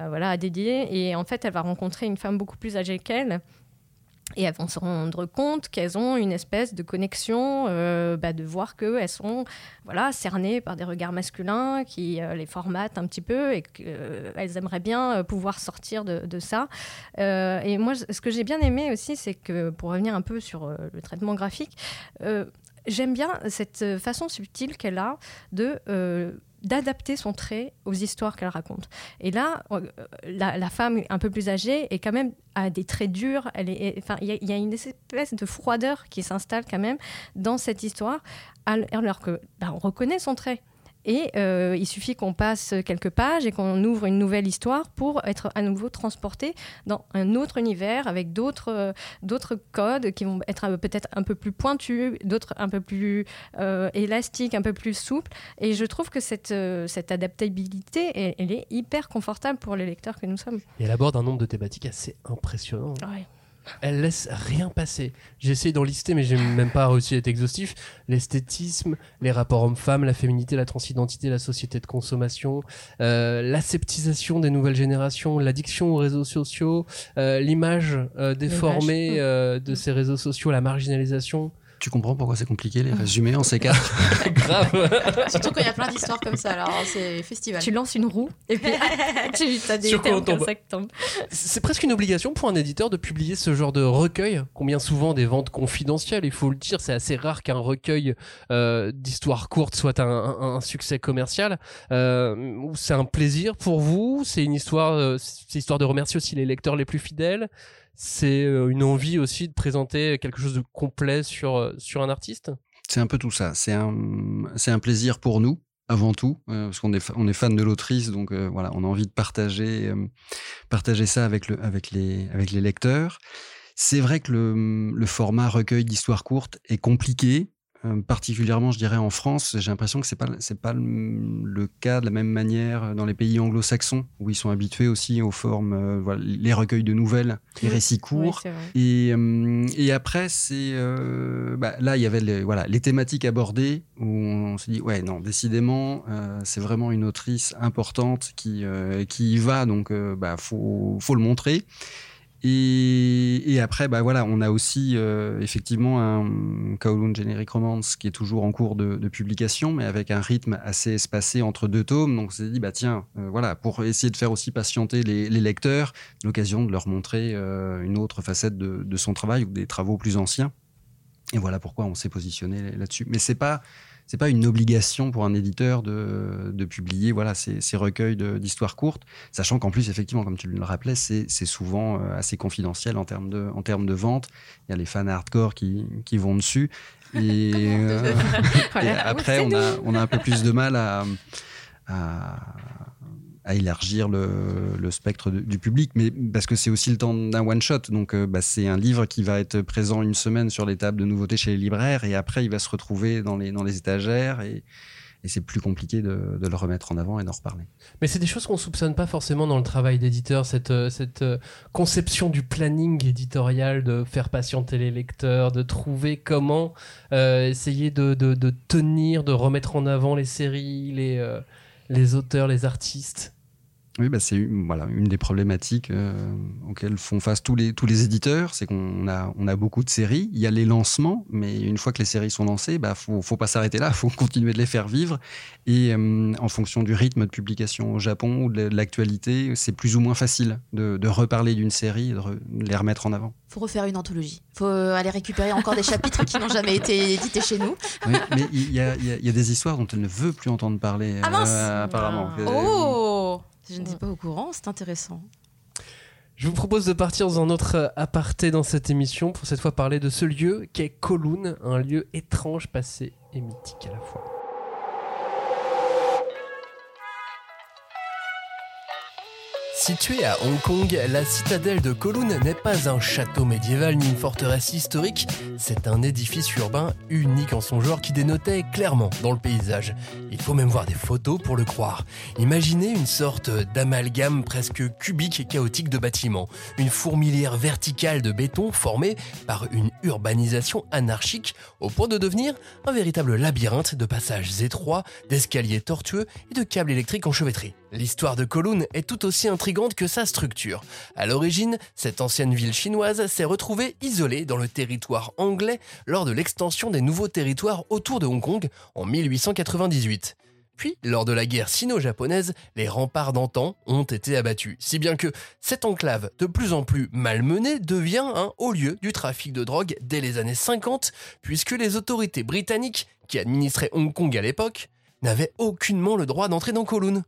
voilà, dédiés. Et en fait, elle va rencontrer une femme beaucoup plus âgée qu'elle. Et elles vont se rendre compte qu'elles ont une espèce de connexion, euh, bah, de voir qu'elles sont voilà, cernées par des regards masculins qui euh, les formatent un petit peu et qu'elles aimeraient bien euh, pouvoir sortir de, ça. Euh, et moi, ce que j'ai bien aimé aussi, c'est que, pour revenir un peu sur euh, le traitement graphique, euh, j'aime bien cette façon subtile qu'elle a de... d'adapter son trait aux histoires qu'elle raconte. Et là, euh, la, femme un peu plus âgée est quand même a des traits durs. Elle est, enfin, il y, a- une espèce de froideur qui s'installe quand même dans cette histoire, al- alors que bah, on reconnaît son trait. Et euh, il suffit qu'on passe quelques pages et qu'on ouvre une nouvelle histoire pour être à nouveau transporté dans un autre univers avec d'autres euh, d'autres codes qui vont être euh, peut-être un peu plus pointus, d'autres un peu plus euh, élastiques, un peu plus souples. Et je trouve que cette, cette adaptabilité, elle, elle est hyper confortable pour les lecteurs que nous sommes. Et elle aborde un nombre de thématiques assez impressionnant. Elle laisse rien passer. J'ai essayé d'en lister, mais j'ai même pas réussi à être exhaustif. L'esthétisme, les rapports hommes-femmes, la féminité, la transidentité, la société de consommation, euh, l'aseptisation des nouvelles générations, l'addiction aux réseaux sociaux, euh, l'image euh, déformée L'image. euh, de ces réseaux sociaux, la marginalisation. Tu comprends pourquoi c'est compliqué les résumés en C4 Grave. Surtout quand il y a plein d'histoires comme ça, alors c'est festival. Tu lances une roue et puis tu as des Sur quoi on termes comme tombe ça qui tombent. C'est presque une obligation pour un éditeur de publier ce genre de recueil. Combien souvent des ventes confidentielles, il faut le dire, c'est assez rare qu'un recueil euh, d'histoires courtes soit un, un- un succès commercial. Euh, c'est un plaisir pour vous, c'est une histoire, euh, c'est histoire de remercier aussi les lecteurs les plus fidèles? C'est euh, une envie aussi de présenter quelque chose de complet sur euh, sur un artiste? C'est un peu tout ça. C'est un, un plaisir pour nous, avant tout, euh, parce qu'on est, on est fan de l'autrice, donc voilà, on a envie de partager, partager ça avec, le, avec, les, avec les lecteurs. C'est vrai que le, le format recueil d'histoires courtes est compliqué, euh, particulièrement, je dirais, en France. J'ai l'impression que c'est pas, c'est pas le, le cas de la même manière dans les pays anglo-saxons, où ils sont habitués aussi aux formes, euh, voilà, les recueils de nouvelles, les récits courts. Oui. Et, euh, et après, c'est bah, là, il y avait les, voilà, les thématiques abordées où on s'est dit, ouais, non, décidément, c'est vraiment une autrice importante qui, qui y va, donc bah, faut, faut le montrer. Et, après, bah, voilà, on a aussi euh, effectivement un Kowloon Generic Romance qui est toujours en cours de, publication, mais avec un rythme assez espacé entre deux tomes. Donc on s'est dit, bah, tiens, euh, voilà, pour essayer de faire aussi patienter les, les lecteurs, l'occasion de leur montrer euh, une autre facette de, de son travail ou des travaux plus anciens. Et voilà pourquoi on s'est positionné là-dessus. Mais c'est pas c'est pas une obligation pour un éditeur de, de publier voilà ces, ces recueils d'histoires courtes, sachant qu'en plus effectivement, comme tu le rappelais, c'est c'est souvent euh, assez confidentiel en termes de en termes de vente. Il y a les fans hardcore qui, qui vont dessus. Et, euh, Voilà. et après, on a, on a un peu plus de mal à, à, à élargir le, spectre du public, mais parce que c'est aussi le temps d'un one-shot. Donc, euh, bah, c'est un livre qui va être présent une semaine sur les tables de nouveautés chez les libraires, et après, il va se retrouver dans les, étagères, et, c'est plus compliqué de, le remettre en avant et d'en reparler. Mais c'est des choses qu'on soupçonne pas forcément dans le travail d'éditeur, cette, euh, euh, conception du planning éditorial, de faire patienter les lecteurs, de trouver comment essayer de, tenir, de remettre en avant les séries, les auteurs, les artistes. Oui, bah c'est une, voilà, une des problématiques euh, auxquelles font face tous les, tous les éditeurs. C'est qu'on a, on a beaucoup de séries. Il y a les lancements, mais une fois que les séries sont lancées, bah, faut, faut pas s'arrêter là. faut continuer de les faire vivre. Et euh, en fonction du rythme de publication au Japon ou de l'actualité, c'est plus ou moins facile de, de reparler d'une série et de, re- de les remettre en avant. Faut refaire une anthologie. Faut aller récupérer encore des chapitres qui n'ont jamais été édités chez nous. Oui, mais il y a, il y a- il y a des histoires dont elle ne veut plus entendre parler, Ah mince euh, apparemment. Ah. Euh, Oh Je n'étais pas au courant, c'est intéressant. Je vous propose de partir dans un autre euh, aparté dans cette émission pour cette fois parler de ce lieu qu'est Kowloon, un lieu étrange, passé et mythique à la fois. Située à Hong Kong, la citadelle de Kowloon n'est pas un château médiéval ni une forteresse historique, c'est un édifice urbain unique en son genre qui dénotait clairement dans le paysage. Il faut même voir des photos pour le croire. Imaginez une sorte d'amalgame presque cubique et chaotique de bâtiments, une fourmilière verticale de béton formée par une urbanisation anarchique au point de devenir un véritable labyrinthe de passages étroits, d'escaliers tortueux et de câbles électriques enchevêtrés. L'histoire de Kowloon est tout aussi intrigante que sa structure. À l'origine, cette ancienne ville chinoise s'est retrouvée isolée dans le territoire anglais lors de l'extension des nouveaux territoires autour de Hong Kong en 1898. Puis, lors de la guerre sino-japonaise, les remparts d'antan ont été abattus, si bien que cette enclave, de plus en plus malmenée, devient un haut lieu du trafic de drogue dès les années 50, puisque les autorités britanniques, qui administraient Hong Kong à l'époque, n'avaient aucunement le droit d'entrer dans Kowloon.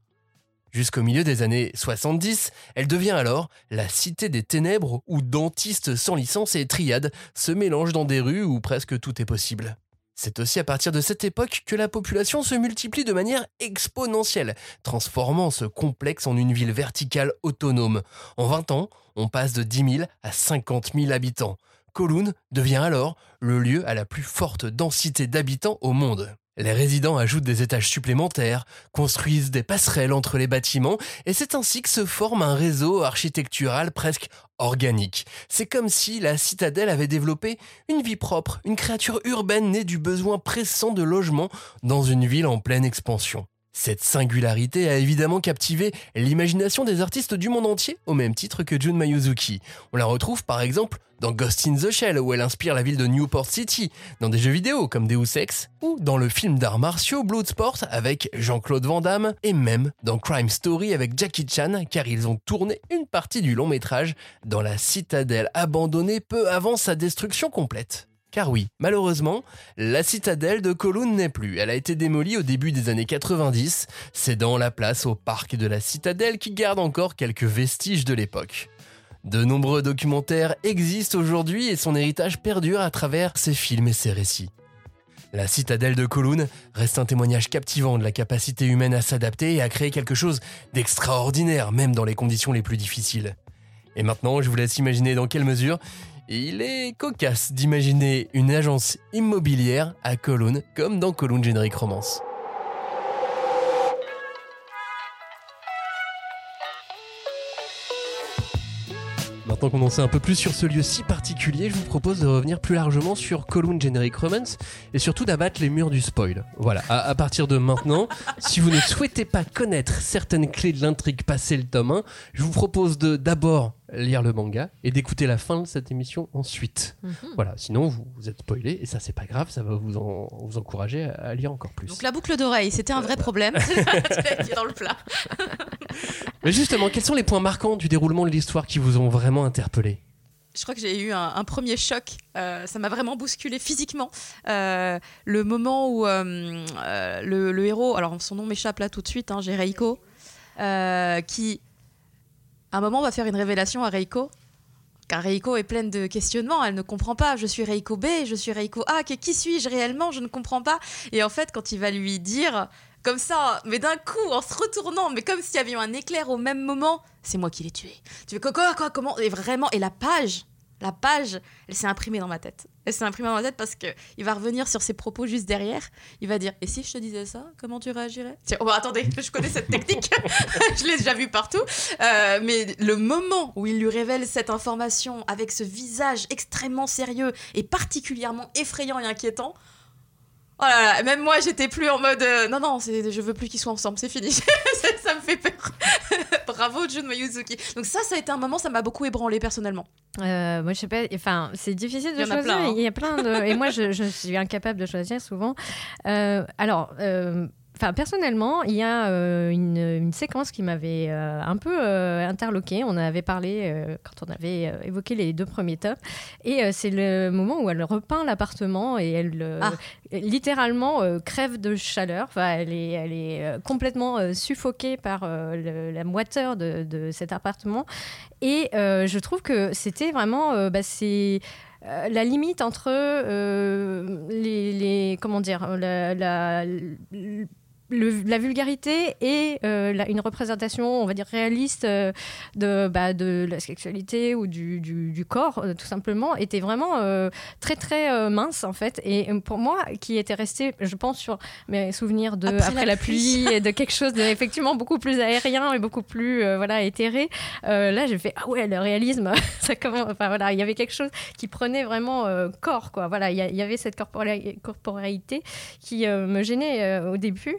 Jusqu'au milieu des années 70, elle devient alors la cité des ténèbres où dentistes sans licence et triades se mélangent dans des rues où presque tout est possible. C'est aussi à partir de cette époque que la population se multiplie de manière exponentielle, transformant ce complexe en une ville verticale autonome. En 20 ans, on passe de 10 000 à 50 000 habitants. Kowloon devient alors le lieu à la plus forte densité d'habitants au monde. Les résidents ajoutent des étages supplémentaires, construisent des passerelles entre les bâtiments, et c'est ainsi que se forme un réseau architectural presque organique. C'est comme si la citadelle avait développé une vie propre, une créature urbaine née du besoin pressant de logement dans une ville en pleine expansion. Cette singularité a évidemment captivé l'imagination des artistes du monde entier, au même titre que Jun Mayuzuki. On la retrouve par exemple dans Ghost in the Shell, où elle inspire la ville de Newport City, dans des jeux vidéo comme Deus Ex, ou dans le film d'arts martiaux Bloodsport avec Jean-Claude Van Damme, et même dans Crime Story avec Jackie Chan, car ils ont tourné une partie du long métrage dans la citadelle abandonnée peu avant sa destruction complète. Car oui, malheureusement, la citadelle de Kowloon n'est plus. Elle a été démolie au début des années 90, cédant la place au parc de la citadelle qui garde encore quelques vestiges de l'époque. De nombreux documentaires existent aujourd'hui et son héritage perdure à travers ses films et ses récits. La citadelle de Kowloon reste un témoignage captivant de la capacité humaine à s'adapter et à créer quelque chose d'extraordinaire, même dans les conditions les plus difficiles. Et maintenant, je vous laisse imaginer dans quelle mesure il est cocasse d'imaginer une agence immobilière à Kowloon, comme dans Kowloon Generic Romance. Maintenant qu'on en sait un peu plus sur ce lieu si particulier, je vous propose de revenir plus largement sur Kowloon Generic Romance et surtout d'abattre les murs du spoil. Voilà, à, à partir de maintenant, si vous ne souhaitez pas connaître certaines clés de l'intrigue passée le tome 1, je vous propose de d'abord lire le manga et d'écouter la fin de cette émission ensuite. Mhm. Voilà, sinon vous, vous êtes spoilé et ça c'est pas grave, ça va vous, en- vous encourager à, à lire encore plus. Donc la boucle d'oreille, c'était un vrai problème. dans le plat. Mais justement, quels sont les points marquants du déroulement de l'histoire qui vous ont vraiment interpellé? Je crois que j'ai eu un, un premier choc. Euh, ça m'a vraiment bousculé physiquement. Euh, le moment où euh, le, le héros, alors son nom m'échappe là tout de suite, hein, j'ai Reiko, qui à un moment va faire une révélation à Reiko. Car Reiko est pleine de questionnements, elle ne comprend pas. Je suis Reiko B, je suis Reiko A, qui suis-je réellement? Je ne comprends pas. Et en fait, quand il va lui dire, comme ça, mais d'un coup, en se retournant, mais comme s'il y avait un éclair au même moment, c'est moi qui l'ai tué. Tu fais quoi, quoi, quoi, comment? Et vraiment, et la page, la page, elle s'est imprimée dans ma tête. Elle s'est imprimée dans ma tête parce que il va revenir sur ses propos juste derrière. Il va dire Et si je te disais ça, comment tu réagirais? Tiens, oh, attendez, je connais cette technique. je l'ai déjà vue partout. Euh, mais le moment où il lui révèle cette information avec ce visage extrêmement sérieux et particulièrement effrayant et inquiétant. Oh même moi j'étais plus en mode euh, non non je veux plus qu'ils soient ensemble c'est fini ça, ça me fait peur bravo Jun Mayuzuki donc ça ça a été un moment ça m'a beaucoup ébranlé personnellement Euh, moi, je sais pas. Enfin, c'est difficile de Il choisir. plein, hein. Il y a plein de. Et moi, je, je suis incapable de choisir souvent. Euh, alors. euh, Enfin, personnellement, il y a euh, une, une séquence qui m'avait euh, un peu euh, interloquée. On avait parlé euh, quand on avait évoqué les deux premiers tomes. Et c'est le moment où elle repeint l'appartement et elle Ah. littéralement crève de chaleur. Enfin, elle est, elle est complètement suffoquée par le- la moiteur de, de cet appartement. Et je trouve que c'était vraiment, bah, c'est euh, la limite entre euh, les, les- comment dire, la, la- la vulgarité et euh, une représentation, on va dire, réaliste euh, de, bah, de la sexualité ou du, du, corps, euh, tout simplement, était vraiment très, très mince, en fait. Et pour moi, qui était resté, je pense, sur mes souvenirs de Après, la, pluie, et de quelque chose d'effectivement beaucoup plus aérien et beaucoup plus voilà, éthéré, là, j'ai fait, ah ouais, le réalisme, ça comment, enfin voilà, il y avait quelque chose qui prenait vraiment corps, quoi. Voilà, il y, avait cette corporalité qui me gênait au début.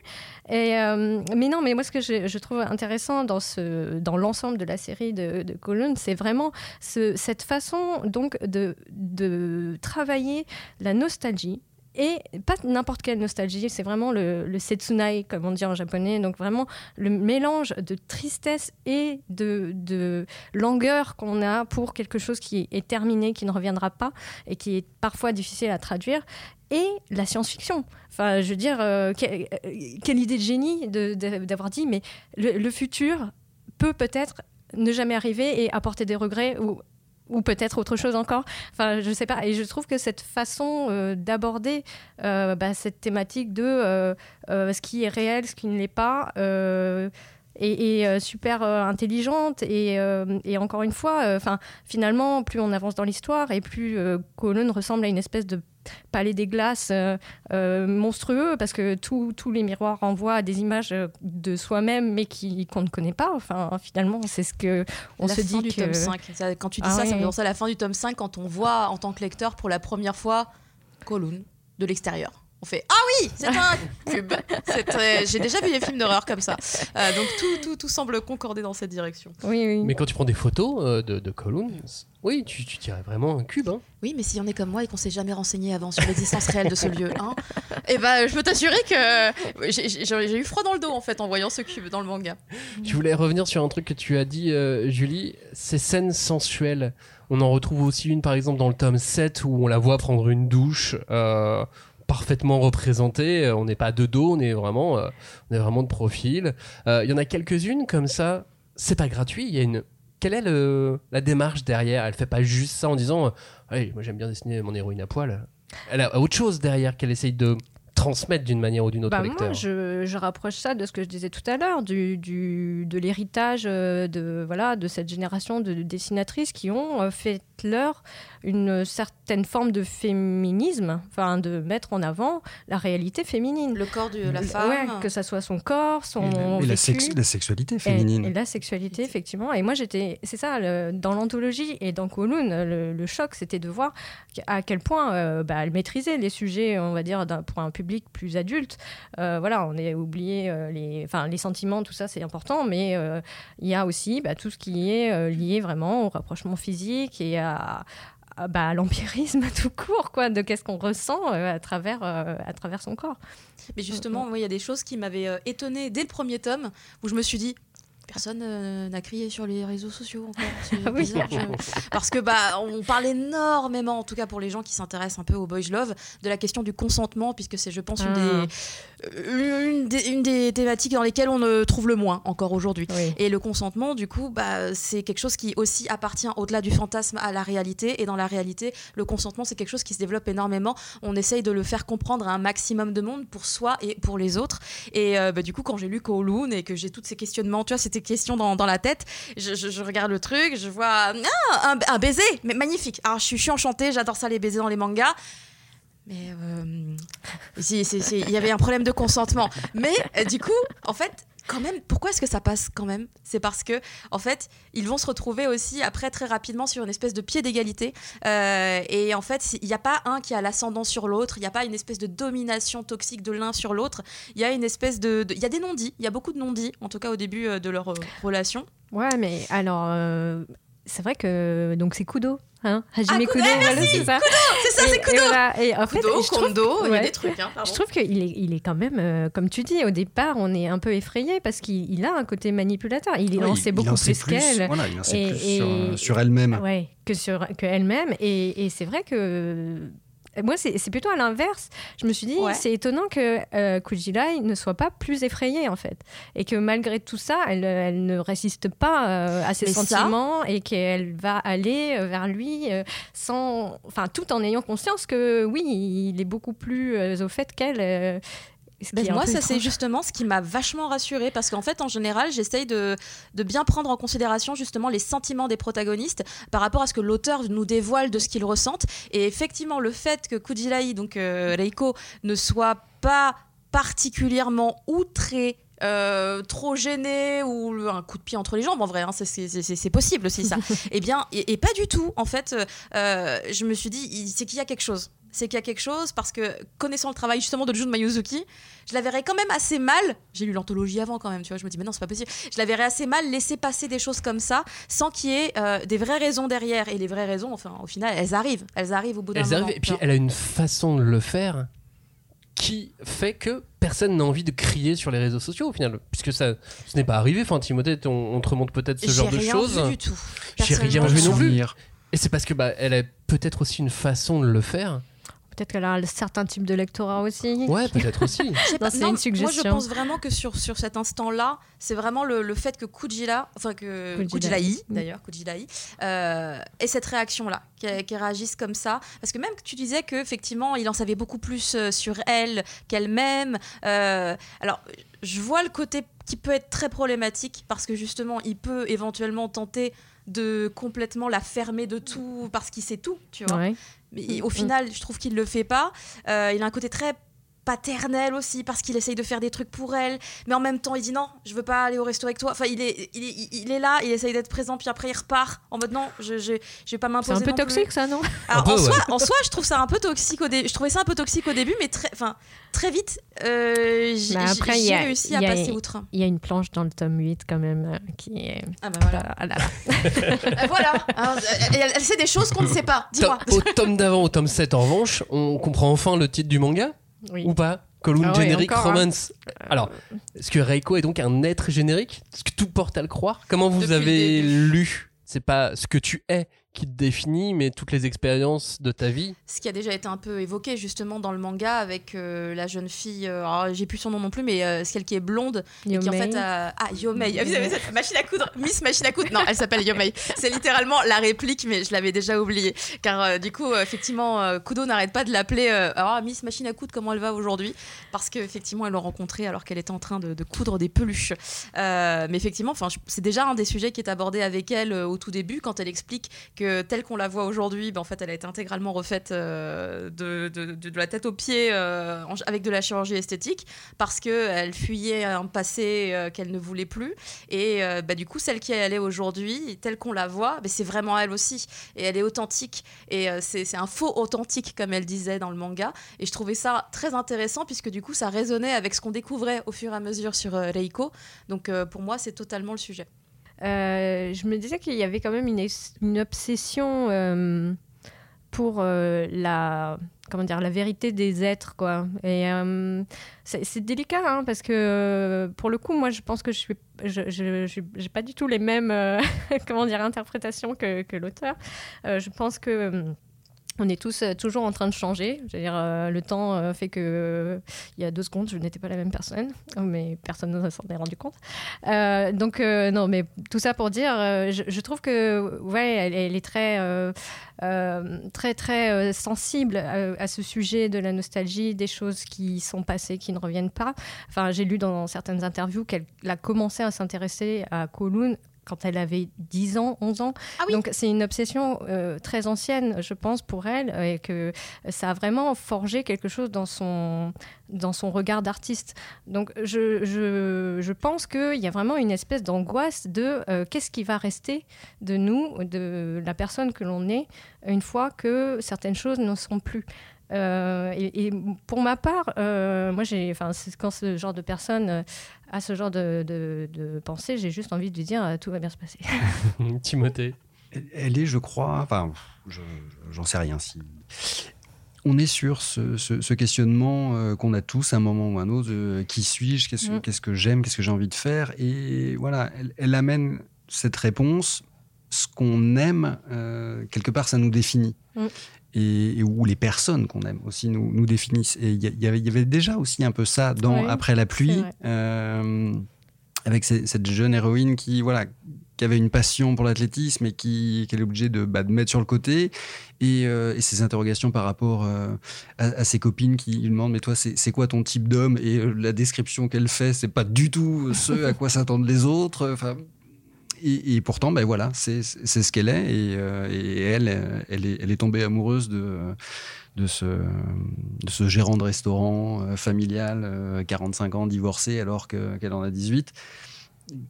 Et, euh, mais non, mais moi, ce que je, trouve intéressant dans, l'ensemble de la série de, de c'est vraiment ce, cette façon donc de travailler la nostalgie et pas n'importe quelle nostalgie, c'est vraiment le, le, setsunai, comme on dit en japonais, donc vraiment le mélange de tristesse et de, langueur qu'on a pour quelque chose qui est terminé, qui ne reviendra pas et qui est parfois difficile à traduire et la science-fiction. Enfin, je veux dire, euh, euh, quelle idée de génie d'avoir dit, mais le, futur peut peut-être ne jamais arriver et apporter des regrets ou ou peut-être autre chose encore. Enfin, je sais pas. Et je trouve que cette façon euh, d'aborder bah, cette thématique de ce qui est réel, ce qui ne l'est pas, est, super intelligente. Et, et, encore une fois, enfin, finalement, plus on avance dans l'histoire et plus Colonne ressemble à une espèce de palais des glaces euh, euh, monstrueux parce que tous les miroirs renvoient à des images euh, de soi-même mais qu'on ne connaît pas. Enfin, finalement, c'est ce que on se dit du tome 5. quand tu dis ah ça, ça me pense à la fin du tome 5 quand on voit en tant que lecteur pour la première fois Kowloon de l'extérieur on fait Ah oui, c'est un cube. J'ai déjà vu des films d'horreur comme ça. Euh, donc tout, tout, tout, semble concorder dans cette direction. Oui, oui. Mais quand tu prends des photos euh, de, de oui, tu, tu dirais vraiment un cube. Hein. Oui, mais s'il y en est comme moi et qu'on s'est jamais renseigné avant sur l'existence réelle de ce lieu, hein, et eh ben, je peux t'assurer que j'ai eu froid dans le dos en fait en voyant ce cube dans le manga. Tu voulais revenir sur un truc que tu as dit, euh, Julie, ces scènes sensuelles. On en retrouve aussi une par exemple dans le tome 7 où on la voit prendre une douche parfaitement représenté. Euh, on n'est pas de dos, on est vraiment, euh, on est vraiment de profil. Euh, il y en a quelques-unes comme ça. C'est pas gratuit. Il y a une. Quelle est le, la démarche derrière? Elle fait pas juste ça en disant, moi j'aime bien dessiner mon héroïne à poil. Elle a autre chose derrière qu'elle essaye de transmettre d'une manière ou d'une autre bah lecteur. Moi, je, je, rapproche ça de ce que je disais tout à l'heure, du, du, de l'héritage de, voilà, de cette génération de dessinatrices qui ont fait leur une certaine forme de féminisme, enfin de mettre en avant la réalité féminine. Le corps de la femme. que ça soit son corps, son. Et, la, sexualité féminine. Et, la sexualité, effectivement. Et moi, j'étais. C'est ça, dans l'anthologie et dans Kowloon, le, choc, c'était de voir à quel point euh, bah, elle maîtrisait les sujets, on va dire, pour un public plus adulte. Euh, voilà, on est oublié euh, les, enfin, les sentiments, tout ça, c'est important, mais il y a aussi bah, tout ce qui est lié vraiment au rapprochement physique et à, bah, l'empirisme tout court, quoi, de qu'est-ce qu'on ressent euh, à, travers, euh, à travers son corps. Mais justement, il y a des choses qui m'avaient euh, étonnée dès le premier tome, où je me suis dit, personne euh, n'a crié sur les réseaux sociaux encore. Parce que bah on parle énormément, en tout cas pour les gens qui s'intéressent un peu au boys love, de la question du consentement, puisque c'est, je pense, une, des, une, des, thématiques dans lesquelles on ne trouve le moins encore aujourd'hui. Et le consentement, du coup, bah, c'est quelque chose qui aussi appartient au-delà du fantasme à la réalité. Et dans la réalité, le consentement, c'est quelque chose qui se développe énormément. On essaye de le faire comprendre à un maximum de monde pour soi et pour les autres. Et euh, bah, du coup, quand j'ai lu Kowloon et que j'ai tous ces questionnements, tu vois, c'était questions dans, dans la tête. Je, regarde le truc, je vois ah, un, baiser, mais magnifique. Alors je suis, je suis enchantée, j'adore ça les baisers dans les mangas. Mais euh, il y avait un problème de consentement. Mais euh, du coup, en fait, quand même, pourquoi est-ce que ça passe quand même? C'est parce que, en fait, ils vont se retrouver aussi après très rapidement sur une espèce de pied d'égalité. Euh, et en fait, il n'y a pas un qui a l'ascendant sur l'autre. Il n'y a pas une espèce de domination toxique de l'un sur l'autre. Il y a une espèce de, il y a des non-dits. Il y a beaucoup de non-dits, en tout cas au début de leur relation. Ouais, mais alors, c'est vrai que donc c'est Kudo Hein Hajime ah, Kudo, c'est ça. c'est ça, c'est Kudo. Et, en fait, Kudo, Kondo, il y a des trucs. Hein, je trouve qu'il est, il est quand même, euh, comme tu dis, au départ, on est un peu effrayé parce qu'il a un côté manipulateur. Il est lancé beaucoup plus, qu'elle. Voilà, il en sait plus sur, elle-même. Ouais, que sur que elle-même. Et, et c'est vrai que moi, c'est plutôt à l'inverse. Je me suis dit, c'est étonnant que euh, Kujilai ne soit pas plus effrayée, en fait. Et que malgré tout ça, elle, elle ne résiste pas euh, à ses sentiments et qu'elle va aller euh, vers lui sans. Enfin, tout en ayant conscience que, oui, il est beaucoup plus au fait qu'elle Ben, moi, ça c'est justement ce qui m'a vachement rassurée parce qu'en fait, en général, j'essaye de, de bien prendre en considération justement les sentiments des protagonistes par rapport à ce que l'auteur nous dévoile de ce qu'ils ressentent. Et effectivement, le fait que Kujilai, donc euh, Reiko, ne soit pas particulièrement outré. euh, trop gêné ou le- un coup de pied entre les jambes en vrai hein, c'est- possible aussi ça et bien et, et pas du tout en fait euh, je me suis dit c'est qu'il y a quelque chose c'est qu'il y a quelque chose parce que connaissant le travail justement de Jun Mayuzuki je la verrais quand même assez mal. J'ai lu l'anthologie avant quand même, tu vois. Je me dis, mais non, c'est pas possible. Je la verrais assez mal laisser passer des choses comme ça sans qu'il y ait euh, des vraies raisons derrière. Et les vraies raisons, enfin, au final, elles arrivent. Elles arrivent au bout d'un moment. arrivent, et puis elle a une façon de le faire qui fait que personne n'a envie de crier sur les réseaux sociaux au final, puisque ça, ce n'est pas arrivé. Enfin, Timothée, on, on te remonte peut-être ce J'ai genre de rien choses. vu du tout. J'ai rien vu non plus. Et c'est parce que bah, elle a peut-être aussi une façon de le faire. Peut-être qu'elle a un certain type de lectorat aussi. Ouais, peut-être aussi. C'est Non, une Moi, je suggestion. pense vraiment que sur, sur cet instant-là, c'est vraiment le, le fait que Kujila, enfin que Mm. d'ailleurs, Kujilai, euh, ait cette réaction-là, qu'elle qu'elle réagisse comme ça. Parce que même que tu disais qu'effectivement, il en savait beaucoup plus euh, sur elle qu'elle-même. Euh, alors, je vois le côté qui peut être très problématique parce que justement, il peut éventuellement tenter de complètement la fermer de tout parce qu'il sait tout, tu vois. Ouais. Mais Mm, au mm. final, je trouve qu'il le fait pas. Euh, il a un côté très paternel aussi parce qu'il essaye de faire des trucs pour elle. Mais en même temps il dit non je veux pas aller au resto avec toi. Enfin il est il est, il est là il essaye d'être présent puis après il repart en mode non je je, je vais pas C'est m'imposer un peu non plus. toxique, ça, non? Alors, en, peu, soi, ouais. en soi je trouve ça un peu toxique au début je trouvais ça un peu toxique au début mais très enfin très vite euh, j'ai Mais après, j'ai- il y j'ai a- réussi à a- passer outre. Il y a une planche dans le tome 8 quand même euh, qui est... ah bah voilà. Ah là là. Euh, voilà. Alors, euh, elle, elle sait des choses qu'on ne sait pas. Dis-moi. Au tome d'avant, au tome 7, en revanche, on comprend enfin le titre du manga? Oui. ou pas Column Ah ouais, encore, hein. Romance. Alors, est-ce que Reiko est donc un être générique? Est-ce que tout porte à le croire? Comment vous Depuis avez lu? C'est pas ce que tu es qui te définit, mais toutes les expériences de ta vie. ce qui a déjà été un peu évoqué justement dans le manga avec euh, la jeune fille, euh, alors, j'ai plus son nom non plus, mais euh, celle qui est blonde et qui en Yomei. fait a... ah Yomei, Ah, vous avez cette machine à coudre, Miss machine à coudre, non, elle s'appelle Yomei. C'est littéralement la réplique, mais je l'avais déjà oublié, car euh, du coup effectivement euh, Kudo n'arrête pas de l'appeler euh, ah, Miss machine à coudre, comment elle va aujourd'hui, parce qu'effectivement elle l'a rencontrée alors qu'elle était en train de, de coudre des peluches. Euh, mais effectivement, enfin c'est déjà un des sujets qui est abordé avec elle euh, au tout début quand elle explique telle qu'on la voit aujourd'hui, ben, en fait, elle a été intégralement refaite euh, de, la tête aux pieds euh, avec de la chirurgie esthétique parce qu'elle fuyait un passé euh, qu'elle ne voulait plus. Et bah, du coup, celle qui elle est aujourd'hui, telle qu'on la voit, bah, c'est vraiment elle aussi. Et elle est authentique. Et c'est un faux authentique, comme elle disait dans le manga. Et je trouvais ça très intéressant puisque du coup, ça résonnait avec ce qu'on découvrait au fur et à mesure sur Reiko. Donc pour moi, c'est totalement le sujet. Euh, je me disais qu'il y avait quand même une, obsession euh, pour euh, la comment dire la vérité des êtres quoi. Et c'est délicat hein, parce que pour le coup moi je pense que je suis j'ai pas du tout les mêmes comment dire interprétations que, que l'auteur. Je pense que on est tous euh, toujours en train de changer. Dire, euh, le temps euh, fait que il y a deux secondes, je n'étais pas la même personne, mais personne ne s'en est rendu compte. Donc non, mais tout ça pour dire, je, trouve que ouais, elle, est très très très sensible à, à ce sujet de la nostalgie, des choses qui sont passées, qui ne reviennent pas. Enfin, j'ai lu dans certaines interviews qu'elle a commencé à s'intéresser à Kowloon quand elle avait 10 ans, 11 ans. Ah oui. Donc c'est une obsession euh, très ancienne, je pense, pour elle, et que ça a vraiment forgé quelque chose dans son, dans son regard d'artiste. Donc je, je, je pense qu'il y a vraiment une espèce d'angoisse de euh, qu'est-ce qui va rester de nous, de la personne que l'on est, une fois que certaines choses ne seront plus. Euh, et, et pour ma part, euh, moi, j'ai, enfin, c'est quand ce genre de personne euh, a ce genre de, de, de pensée, j'ai juste envie de lui dire tout va bien se passer. Timothée. Elle- Elle est, je crois, enfin, je- j'en sais rien si. On est sur ce, ce- ce questionnement euh, qu'on a tous à un moment ou à un autre euh, qui suis-je Qu'est-ce que- Mm. qu'est-ce que j'aime Qu'est-ce que j'ai envie de faire Et voilà, elle, elle amène cette réponse. Ce qu'on aime, euh, quelque part, ça nous définit. Mm. Et, et où les personnes qu'on aime aussi nous, nous définissent. Et il y, a- il y avait- déjà aussi un peu ça dans Oui, Après la pluie, euh, avec ce- cette jeune héroïne qui, voilà, qui avait une passion pour l'athlétisme et qui, qui, est obligée de, bah, de mettre sur le côté. Et, euh, et ses interrogations par rapport euh, à, à, ses copines qui lui demandent Mais toi, c'est quoi ton type d'homme? Et euh, la description qu'elle fait, c'est pas du tout ce à quoi s'attendent les autres. Enfin, et, et, pourtant, ben voilà, c'est ce qu'elle est. Et, euh, et, elle, elle est, elle est tombée amoureuse de, de, ce, de ce gérant de restaurant euh, familial, euh, 45 ans, divorcé, alors qu'elle qu en a 18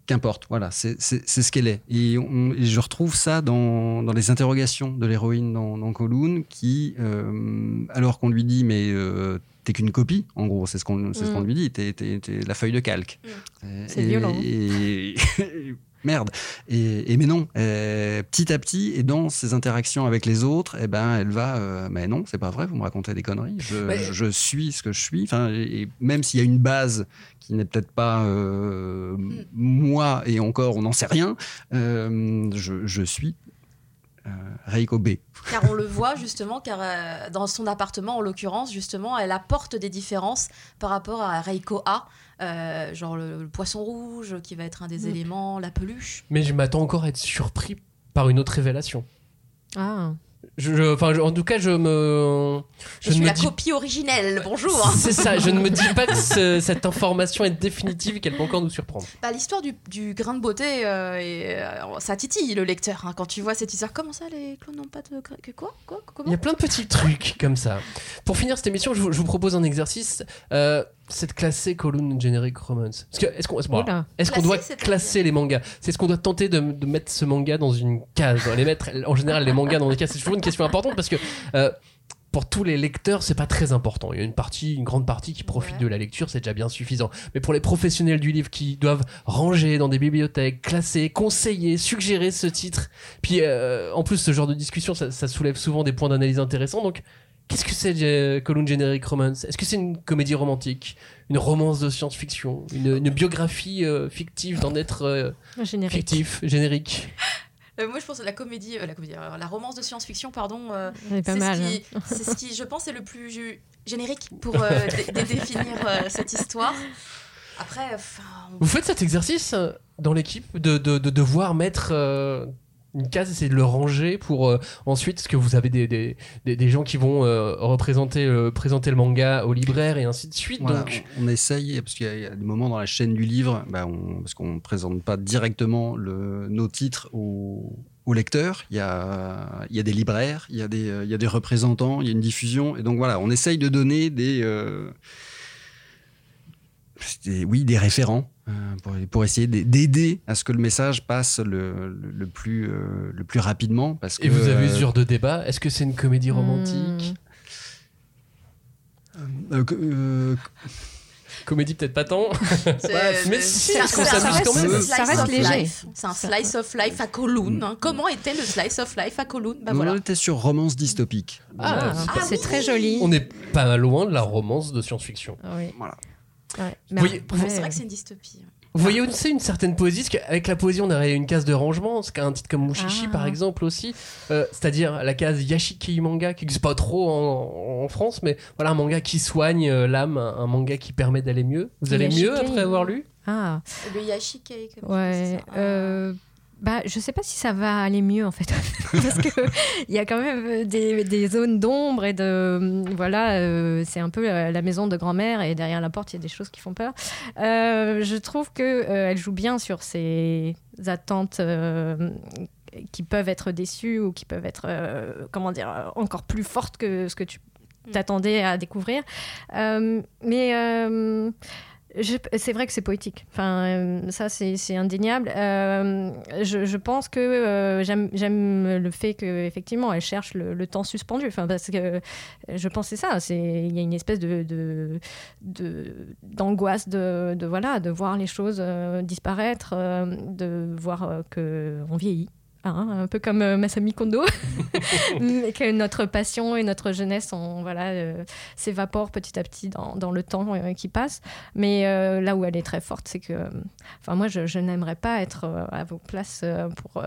qu'importe, voilà, c'est ce qu'elle est. Et, on, et, je retrouve ça dans, dans les interrogations de l'héroïne dans, dans Kowloon, qui, euh, alors qu'on lui dit, mais euh, t'es qu'une copie, en gros, c'est ce qu'on mm. qu lui dit, t'es la feuille de calque. Mm. C'est violent. Et, merde. Et, et, mais non, euh, petit à petit, et dans ses interactions avec les autres, eh ben, elle va, euh, mais non, c'est pas vrai, vous me racontez des conneries. Je, mais... je suis ce que je suis. Enfin, et même s'il y a une base qui n'est peut-être pas euh, mm. moi, et encore, on n'en sait rien, euh, je, je, suis Reiko B. Car on le voit justement, car dans son appartement, en l'occurrence, justement, elle apporte des différences par rapport à Reiko A. Euh, genre le, le, poisson rouge qui va être un des mmh. éléments, la peluche. Mais je m'attends encore à être surpris par une autre révélation. Ah. Je, je, enfin, je, en tout cas, je me. Je, je suis la dis... copie originelle, bonjour C'est ça, je ne me dis pas que ce, cette information est définitive et qu'elle peut encore nous surprendre. Bah, L'histoire du, du, grain de beauté, euh, et, euh, ça titille le lecteur. Hein, quand tu vois cette histoire, comment ça, les clones n'ont pas de. Que quoi, quoi comment Il y a plein de petits trucs comme ça. Pour finir cette émission, je vous, vous propose un exercice. Euh, c'est de classer Kowloon Generic Romance. Est-ce qu'on est qu est qu doit classer les mangas? C'est ce qu'on doit tenter de, de, mettre ce manga dans une case, les mettre en général les mangas dans des cases. C'est toujours une question importante parce que euh, pour tous les lecteurs, c'est pas très important. Il y a une partie, une grande partie qui profite ouais. de la lecture, c'est déjà bien suffisant. Mais pour les professionnels du livre qui doivent ranger dans des bibliothèques, classer, conseiller, suggérer ce titre, puis euh, en plus ce genre de discussion, ça, ça soulève souvent des points d'analyse intéressants. Donc Qu'est-ce que c'est euh, Kowloon Generic Romance? Est-ce que c'est une comédie romantique? Une romance de science-fiction? Une, une, biographie euh, fictive d'en être euh, générique. fictif, générique? Euh, moi, je pense que la comédie, la comédie, la romance de science-fiction, pardon, c'est pas mal. Ce qui, hein. c'est ce qui, je pense, est le plus générique pour dé définir cette histoire. Après, on... vous faites cet exercice dans l'équipe de, de, de, devoir mettre une case, essayer de le ranger pour euh, ensuite, parce que vous avez des, des, des, des gens qui vont euh, représenter, euh, présenter le manga au libraire et ainsi de suite. Voilà, donc... on, on, essaye, parce qu'il y, y, a des moments dans la chaîne du livre, bah on, parce qu'on ne présente pas directement le, nos titres au, au lecteur, il y, a, il y a des libraires, il y a des, il y a des représentants, il y a une diffusion, et donc voilà, on essaye de donner des... des oui, des référents pour, pour, essayer d'aider à ce que le message passe le, le, le plus, euh, le plus rapidement. Parce que, Et vous avez eu ce genre de débat? Est-ce que c'est une comédie romantique? Mmh. euh, euh, Comédie peut-être pas tant. mais si, est-ce qu'on s'amuse quand même Ça reste léger. C'est un slice of life à Kowloon. Hein. Comment était le slice of life à Kowloon bah, voilà. On était sur romance dystopique. Ah, ah c'est oui. très joli. On n'est pas loin de la romance de science-fiction. Oui. Voilà. Ouais, voyez, après, c'est vrai que c'est une dystopie. Vous voyez aussi une certaine poésie, parce qu'avec la poésie, on aurait une case de rangement, ce qu'un titre comme Mushishi, ah. par exemple, aussi. Euh, C'est-à-dire la case Yashiki manga, qui n'existe pas trop en, en, France, mais voilà, un manga qui soigne euh, l'âme, un, un, manga qui permet d'aller mieux. Vous allez Yashikei. mieux après avoir lu? Ah. Le Yashikei, comme ouais, ça. Euh... Bah, je sais pas si ça va aller mieux en fait, parce que il y a quand même des, des zones d'ombre et de voilà, euh, c'est un peu la, maison de grand-mère et derrière la porte il y a des choses qui font peur. Euh, je trouve que euh, elle joue bien sur ces attentes euh, qui peuvent être déçues ou qui peuvent être euh, comment dire encore plus fortes que ce que tu t'attendais à découvrir. Euh, mais c'est vrai que c'est poétique. Enfin, euh, ça, c'est indéniable. Euh, je, pense que euh, j'aime le fait qu'effectivement, elle cherche le, temps suspendu. Enfin, parce que je c'est ça. Il y a une espèce de d'angoisse de, voilà, de voir les choses disparaître, de voir qu'on vieillit. Hein, un peu comme euh, Masami Kondo, que notre passion et notre jeunesse voilà, euh, s'évaporent petit à petit dans, dans le temps euh, qui passe. Mais euh, là où elle est très forte, c'est que, enfin moi, je, je n'aimerais pas être à vos places pour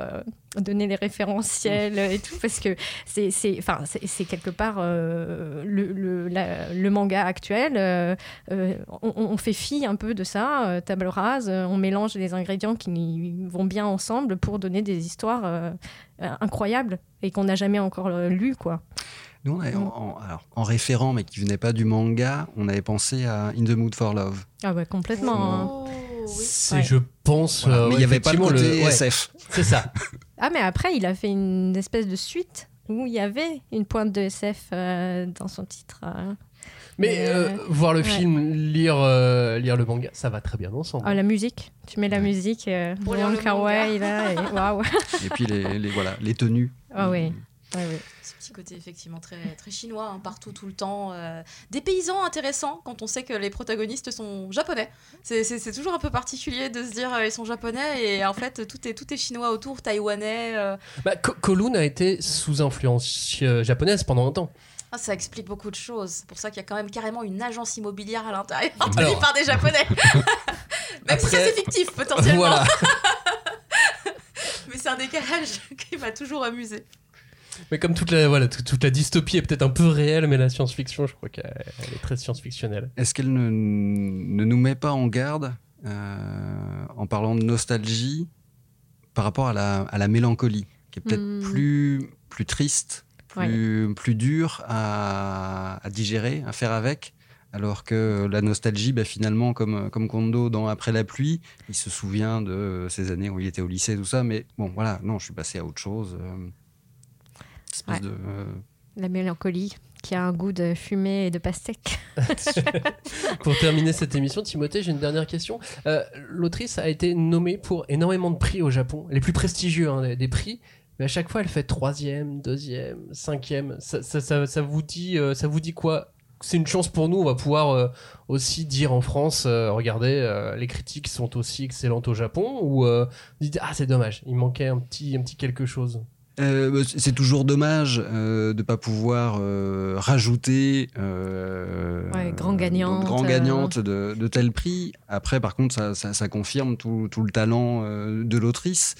donner les référentiels et tout, parce que c'est, c'est, enfin, c'est, c'est quelque part euh, le, le, la- le manga actuel. euh, euh, on, on fait fi un peu de ça, euh, table rase, on mélange les ingrédients qui vont bien ensemble pour donner des histoires incroyables et qu'on n'a jamais encore lues, quoi. Nous, on avait- Mm. en, en- alors, en référent, mais qui venait pas du manga, on avait pensé à In the Mood for Love. Ah ouais, complètement. hein. Oh, oui. C'est, Ouais. je pense. Voilà. euh, mais il ouais, n'y avait pas le côté ouais, SF. c'est ça. Ah, mais après, il a fait une espèce de suite où il y avait une pointe de SF euh, dans son titre. euh. Mais euh, euh, voir le ouais. film, lire, euh, lire le manga, ça va très bien ensemble. Ah, la musique. Tu mets la Ouais. musique. Euh, Pour le Kar-wai, là. Et... Waouh. Et puis les, les- voilà, les tenues. Ah oui. Ouais, ouais. Ce petit côté effectivement très, très chinois, hein, partout, tout le temps. euh, des paysans intéressants quand on sait que les protagonistes sont japonais. C'est- toujours un peu particulier de se dire euh, ils sont japonais et en fait tout est, tout est chinois autour, taïwanais. euh. Bah, Ko- Kowloon a été sous influence euh, japonaise pendant un temps. Ah, ça explique beaucoup de choses. C'est pour ça qu'il y a quand même carrément une agence immobilière à l'intérieur tenue par des japonais. Même si c'est fictif potentiellement. Voilà. Mais c'est un décalage qui m'a toujours amusé. Mais comme toute la, voilà, toute, toute la dystopie est peut-être un peu réelle, mais la science-fiction, je crois qu'elle elle est très science-fictionnelle. Est-ce qu'elle ne, ne nous met pas en garde euh, en parlant de nostalgie par rapport à la, à la mélancolie, qui est peut-être Hmm. plus, plus triste, plus, plus dure à, à digérer, à faire avec alors que la nostalgie, bah, finalement, comme, comme Kondo dans Après la pluie, il se souvient de ces années où il était au lycée, tout ça. Mais bon, voilà, non, je suis passé à autre chose. Euh, espèce Ouais. de, La mélancolie qui a un goût de fumée et de pastèque. Pour terminer cette émission, Timothée, j'ai une dernière question. Euh, L'autrice a été nommée pour énormément de prix au Japon, les plus prestigieux hein, des, prix. Mais à chaque fois, elle fait troisième, deuxième, cinquième. Ça, ça, ça, ça vous dit, euh, ça vous dit quoi? C'est une chance pour nous. On va pouvoir euh, aussi dire en France, regardez, les critiques sont aussi excellentes au Japon. Ou vous dites ah c'est dommage, il manquait un petit, un petit quelque chose. Euh, bah, c'est toujours dommage euh, de pas pouvoir euh, rajouter euh, Ouais, grand gagnante, grand euh. gagnante de, de tel prix. Après, par contre, ça, ça, ça confirme tout, tout le talent euh, de l'autrice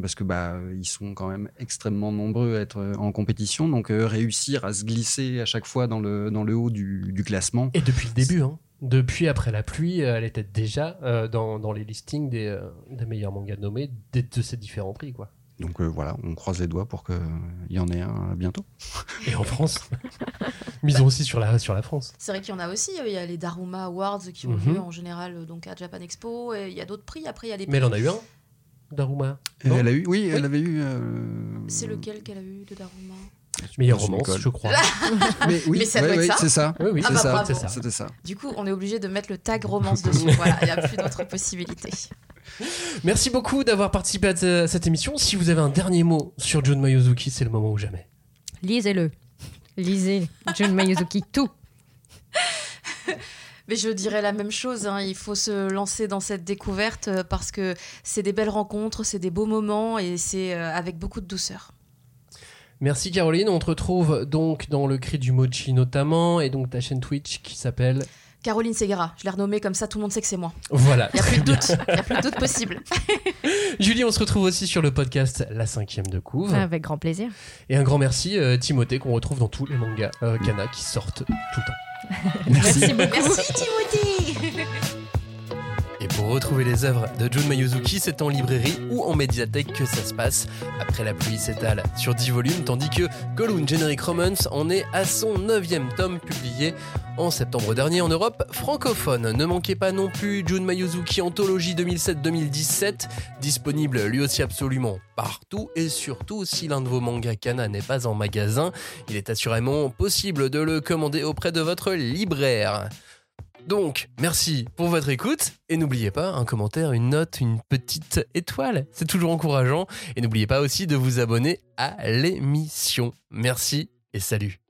parce que bah ils sont quand même extrêmement nombreux à être en compétition. Donc euh, réussir à se glisser à chaque fois dans le dans le haut du, du classement. Et depuis le début, hein. Depuis après la pluie, elle était déjà euh, dans, dans les listings des, euh, des meilleurs mangas nommés des- de ces différents prix, quoi. Donc euh, voilà, on croise les doigts pour qu'il y en ait un bientôt. Et en France, misons aussi sur la, sur la France. C'est vrai qu'il y en a aussi. euh, Il y a les Daruma Awards qui ont Mhm. lieu en général euh, donc à Japan Expo. Et il y a d'autres prix. Après, il y a des Mais elle prix. en a eu un, Daruma. Non elle a eu, oui, elle avait eu. euh, C'est lequel qu'elle a eu de Daruma? Meilleure Je romance, je crois. Mais oui, Mais ça ouais, doit être ouais, ça c'est ça. Oui, oui, Ah c'est bah ça, ça. Du coup, on est obligé de mettre le tag romance dessus. voilà, il n'y a plus d'autres possibilités. Merci beaucoup d'avoir participé à ce- cette émission. Si vous avez un dernier mot sur Jun Mayuzuki, c'est le moment ou jamais. Lisez-le. Lisez Jun Mayuzuki, tout. Mais je dirais la même chose, hein, il faut se lancer dans cette découverte euh, parce que c'est des belles rencontres, c'est des beaux moments et c'est euh, avec beaucoup de douceur. Merci Caroline. On te retrouve donc dans le cri du mochi notamment et donc ta chaîne Twitch qui s'appelle. Caroline Segara, je l'ai renommée comme ça, tout le monde sait que c'est moi. Voilà. Il n'y a plus de doute, il n'y a plus de doute possible. Julie, on se retrouve aussi sur le podcast La cinquième de couve. Avec grand plaisir. Et un grand merci euh, Timothée qu'on retrouve dans tous les mangas euh, Kana qui sortent tout le temps. Merci beaucoup. Merci Timothy Et pour retrouver les œuvres de Jun Mayuzuki, c'est en librairie ou en médiathèque que ça se passe. Après la pluie s'étale sur 10 volumes, tandis que Kowloon Generic Romance en est à son 9 tome publié en septembre dernier en Europe francophone. Ne manquez pas non plus Jun Mayuzuki Anthologie 2007-2017, disponible lui aussi absolument partout et surtout si l'un de vos mangas Kana n'est pas en magasin, il est assurément possible de le commander auprès de votre libraire. Donc, merci pour votre écoute et n'oubliez pas un commentaire, une note, une petite étoile, c'est toujours encourageant et n'oubliez pas aussi de vous abonner à l'émission. Merci et salut.